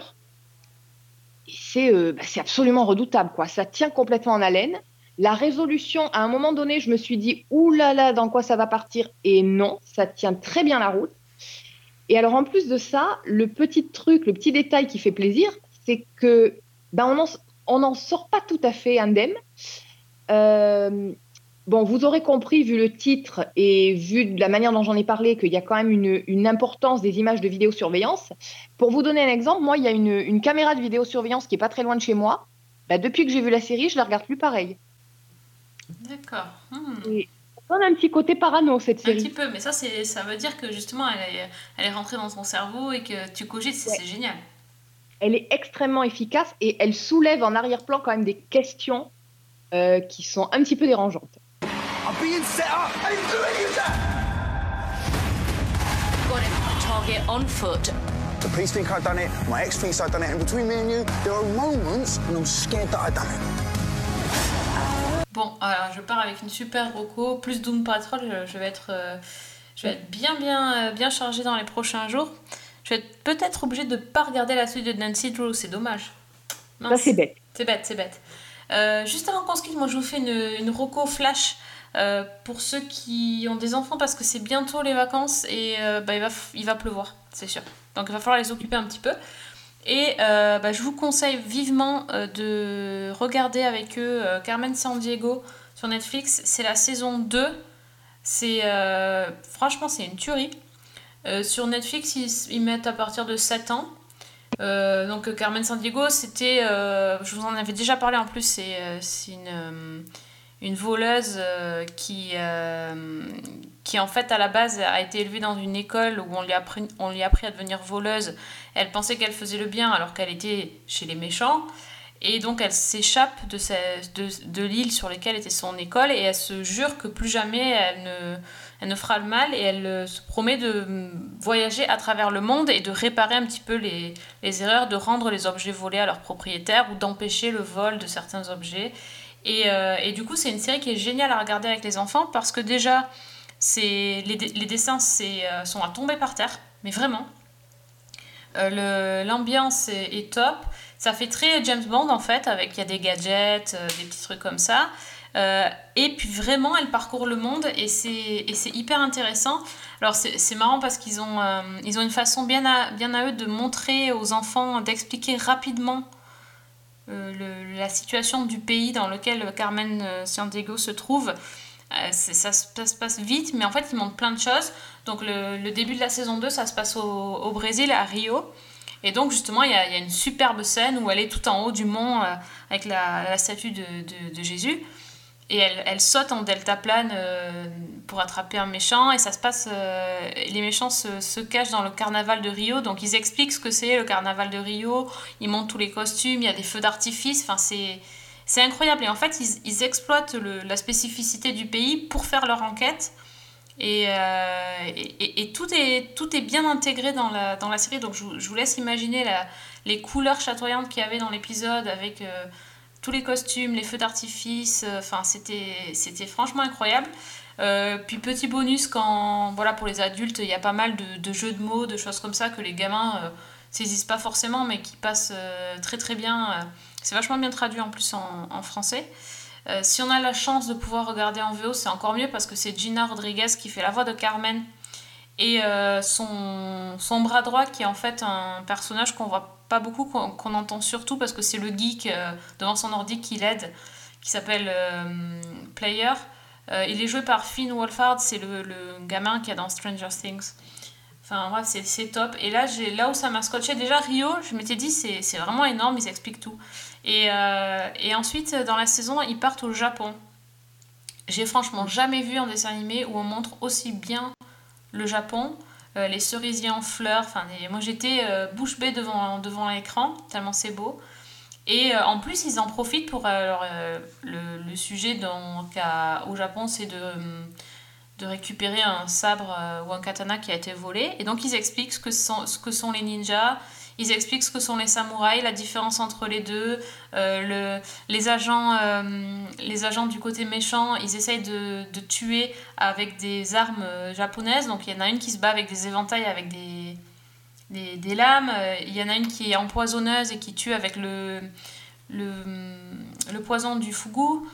C'est bah, absolument redoutable, quoi. Ça tient complètement en haleine. La résolution, à un moment donné, je me suis dit, oulala, là là, dans quoi ça va partir? Et non, ça tient très bien la route. Et alors, en plus de ça, le petit truc, le petit détail qui fait plaisir, c'est que ben on n'en sort pas tout à fait indemne. Euh, bon, vous aurez compris, vu le titre et vu de la manière dont j'en ai parlé, qu'il y a quand même une, une, importance des images de vidéosurveillance. Pour vous donner un exemple, moi, il y a une, une caméra de vidéosurveillance qui est pas très loin de chez moi. Ben, depuis que j'ai vu la série, je la regarde plus pareil. D'accord. Hmm. On a un petit côté parano cette série. Un petit peu, mais ça, ça veut dire que justement, elle est, elle est rentrée dans ton cerveau et que tu cogites, c'est génial elle est extrêmement efficace et elle soulève en arrière-plan quand même des questions euh, qui sont un petit peu dérangeantes. The police think I've done it, my ex thinks I've done it, and between me and you, there are moments when I'm scared that I've done it. Bon, alors je pars avec une super roco, plus Doom Patrol, je, vais être, euh, je vais être bien bien bien chargée dans les prochains jours. Je vais être peut-être obligée de ne pas regarder la suite de Nancy Drew, c'est dommage. Ça, c'est bête. C'est bête, c'est bête. Euh, juste avant qu'on se quitte, moi je vous fais une, une roco flash euh, pour ceux qui ont des enfants parce que c'est bientôt les vacances et euh, bah, il, va, il va pleuvoir, c'est sûr. Donc il va falloir les occuper un petit peu. Et euh, bah, je vous conseille vivement de regarder avec eux Carmen San Diego sur Netflix. C'est la saison 2. C'est franchement c'est une tuerie. Sur Netflix, ils, mettent à partir de 7 ans. Donc Carmen Sandiego, c'était, euh, je vous en avais déjà parlé en plus, c'est une, une voleuse qui, qui en fait à la base a été élevée dans une école où on lui a appris, on lui a appris à devenir voleuse. Elle pensait qu'elle faisait le bien alors qu'elle était chez les méchants. Et donc elle s'échappe de, de, de l'île sur laquelle était son école et elle se jure que plus jamais elle ne elle ne fera le mal et elle euh, se promet de voyager à travers le monde et de réparer un petit peu les, les erreurs, de rendre les objets volés à leurs propriétaires ou d'empêcher le vol de certains objets. Et, euh, et du coup, c'est une série qui est géniale à regarder avec les enfants parce que déjà, les, les dessins euh, sont à tomber par terre, mais vraiment. Euh, L'ambiance est, top. Ça fait très James Bond en fait, avec il y a des gadgets, euh, des petits trucs comme ça. Euh, et puis vraiment, elle parcourt le monde et c'est hyper intéressant. Alors c'est marrant parce qu'ils ont, ils ont une façon bien à, bien à eux de montrer aux enfants, d'expliquer rapidement le- la situation du pays dans lequel Carmen euh, Sandiego se trouve. Euh, ça, se passe vite, mais en fait, il montre plein de choses. Donc, le, début de la saison 2, ça se passe au, Brésil, à Rio. Et donc, justement, il y, a, une superbe scène où elle est tout en haut du mont euh, avec la, statue de Jésus. Et elle, elle saute en deltaplane euh, pour attraper un méchant. Et ça se passe. euh, les méchants se, cachent dans le carnaval de Rio. Donc ils expliquent ce que c'est le carnaval de Rio. Ils montent tous les costumes. Il y a des feux d'artifice. Enfin, c'est. C'est incroyable. Et en fait, ils, exploitent la spécificité du pays pour faire leur enquête. Et, euh, et, tout, est, tout est bien intégré dans la, dans la série. Donc je, je vous laisse imaginer les couleurs chatoyantes qu'il y avait dans l'épisode avec tous les costumes, les feux d'artifice. euh, c'était franchement incroyable. Euh, puis petit bonus, quand voilà pour les adultes, il y a pas mal de, jeux de mots, de choses comme ça que les gamins euh, saisissent pas forcément, mais qui passent très très bien. C'est vachement bien traduit en plus en, en français. Si on a la chance de pouvoir regarder en VO, c'est encore mieux parce que c'est Gina Rodriguez qui fait la voix de Carmen et euh, son, son bras droit qui est en fait un personnage qu'on voit pas beaucoup, qu'on qu'on entend surtout parce que c'est le geek euh, devant son ordi qui l'aide, qui s'appelle euh, Player. Euh, il est joué par Finn Wolfhard, c'est le, le gamin qui est dans Stranger Things. Enfin bref, c'est- top. Et là, là où ça m'a scotché, déjà Rio, je m'étais dit c'est vraiment énorme, ils expliquent tout. Et, et ensuite, dans la saison, ils partent au Japon. J'ai franchement jamais vu un dessin animé où on montre aussi bien le Japon, euh, les cerisiers en fleurs. Enfin, moi j'étais euh, bouche bée devant, devant l'écran, tellement c'est beau. Et euh, en plus, ils en profitent pour. alors, le, le sujet donc, au Japon, c'est de, de récupérer un sabre ou un katana qui a été volé. Et donc, ils expliquent ce que sont, ce que sont les ninjas. Ils expliquent ce que sont les samouraïs, la différence entre les deux. Euh, le, les, agents, euh, les agents du côté méchant, ils essayent de, de tuer avec des armes euh, japonaises. Donc, il y en a une qui se bat avec des éventails, avec des, des, des lames. Il y en a une qui est empoisonneuse et qui tue avec le, le, le poison du fugu.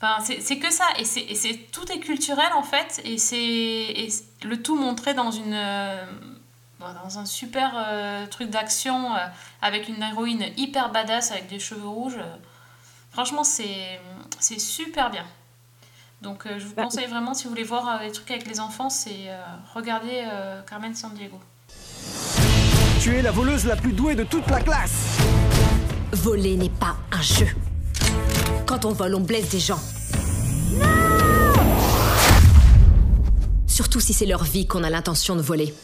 Enfin, c'est que ça. Et, c'est, tout est culturel en fait. Et c'est le tout montré dans, une, dans un super euh, truc d'action euh, avec une héroïne hyper badass avec des cheveux rouges. Euh, Franchement, c'est, c'est super bien. Donc, euh, je vous Bah, conseille vraiment, si vous voulez voir euh, des trucs avec les enfants, c'est euh, regarder euh, Carmen Sandiego. Tu es la voleuse la plus douée de toute la classe. Voler n'est pas un jeu. Quand on vole, on blesse des gens. Surtout si c'est leur vie qu'on a l'intention de voler.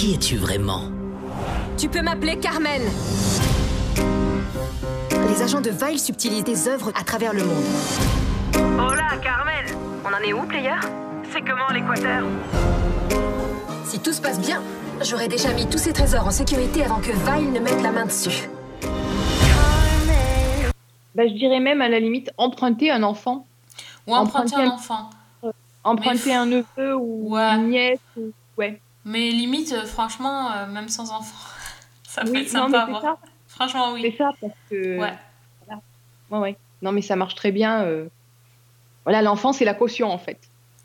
Qui es-tu vraiment? Tu peux m'appeler Carmen. Les agents de Vile subtilisent des œuvres à travers le monde. Hola, Carmen On en est où, player? C'est comment l'Équateur? Si tout se passe bien, j'aurais déjà mis tous ces trésors en sécurité avant que Vile ne mette la main dessus. Bah, je dirais même à la limite emprunter un enfant. Ou emprunter un enfant. Emprunter Mais- un neveu ou une nièce. Ou... Ouais. Mais limite, euh, franchement, euh, même sans enfant, *laughs* ça peut Oui, être sympa à voir. ça. Franchement, oui. C'est ça, parce que. Ouais. Voilà. Ouais, ouais. Non, mais ça marche très bien. euh. Voilà, l'enfant, c'est la caution, en fait.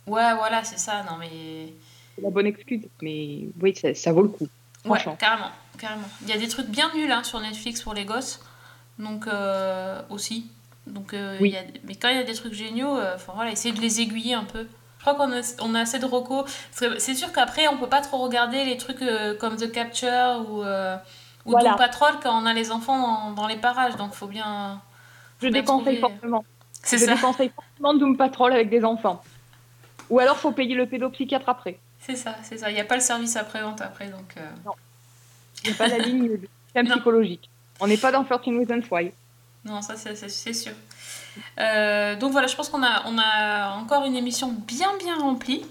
Ouais, voilà, c'est ça. Non, mais. C'est la bonne excuse. Mais oui, ça, ça vaut le coup. Ouais, carrément, carrément. Il y a des trucs bien nuls hein, sur Netflix pour les gosses. Donc, euh, aussi. Donc, Oui. il y a... Mais quand il y a des trucs géniaux, faut, voilà, essayer de les aiguiller un peu. Je crois qu'on a, on a assez de recos. C'est sûr qu'après, on peut pas trop regarder les trucs euh, comme The Capture ou, euh, ou Voilà. Doom Patrol quand on a les enfants dans, dans les parages. Donc, faut bien. Je bien déconseille trouver- fortement. C'est je ça. déconseille fortement Doom Patrol avec des enfants. Ou alors, faut payer le pédopsychiatre après. C'est ça, c'est ça. Il n'y a pas le service après-vente après. Donc, euh, Il n'y a pas la *laughs* ligne psychologique. On n'est pas dans 13 Reasons Why. Non, ça c'est sûr. Euh, donc voilà, je pense qu'on a, on a encore une émission bien bien remplie.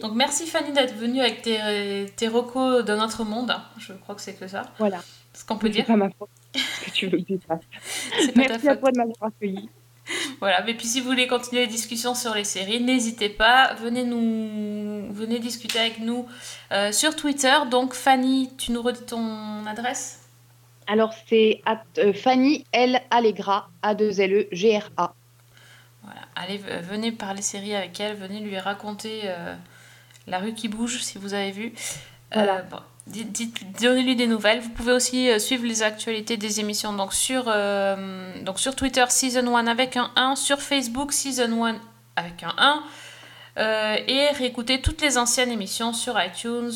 Donc merci Fanny d'être venue avec tes, tes recos de notre monde. Je crois que c'est que ça. Voilà. Ce qu'on peut dire. C'est pas ma faute. Ce que tu veux que. *laughs* C'est pas ta Merci à faute. toi de m'avoir accueilli. Voilà, mais puis si vous voulez continuer les discussions sur les séries, n'hésitez pas, venez nous venez discuter avec nous euh, sur Twitter. Donc Fanny, tu nous redis ton adresse? Alors, c'est euh, Fanny L. Allegra, A2LE-G-R-A. Voilà, allez, venez parler série avec elle, venez lui raconter euh, La rue qui bouge, si vous avez vu. Euh, bon, dites- Donnez-lui des nouvelles. Vous pouvez aussi suivre les actualités des émissions donc sur, euh, donc sur Twitter Season 1 avec un 1, sur Facebook Season 1 avec un 1, euh, et réécouter toutes les anciennes émissions sur iTunes,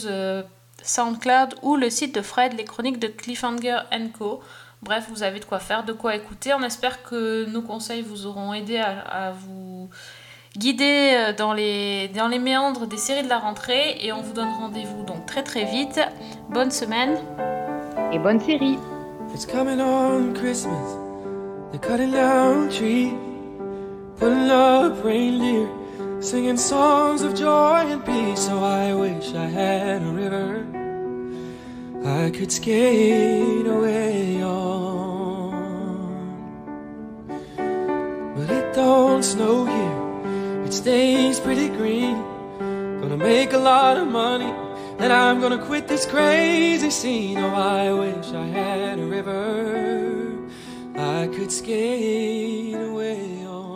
SoundCloud ou le site de Fred, les chroniques de Cliffhanger Co. Bref, vous avez de quoi faire, de quoi écouter. On espère que nos conseils vous auront aidé à, à vous guider euh, dans les, dans les méandres des séries de la rentrée et on vous donne rendez-vous donc très très vite. Bonne semaine et bonne série. It's coming on Christmas. They're cutting down trees, putting up reindeer, singing songs of joy and peace. So I wish I had a river I could skate away on. But it don't snow here, it stays pretty green. Gonna make a lot of money, and I'm gonna quit this crazy scene. Oh, I wish I had a river I could skate away on.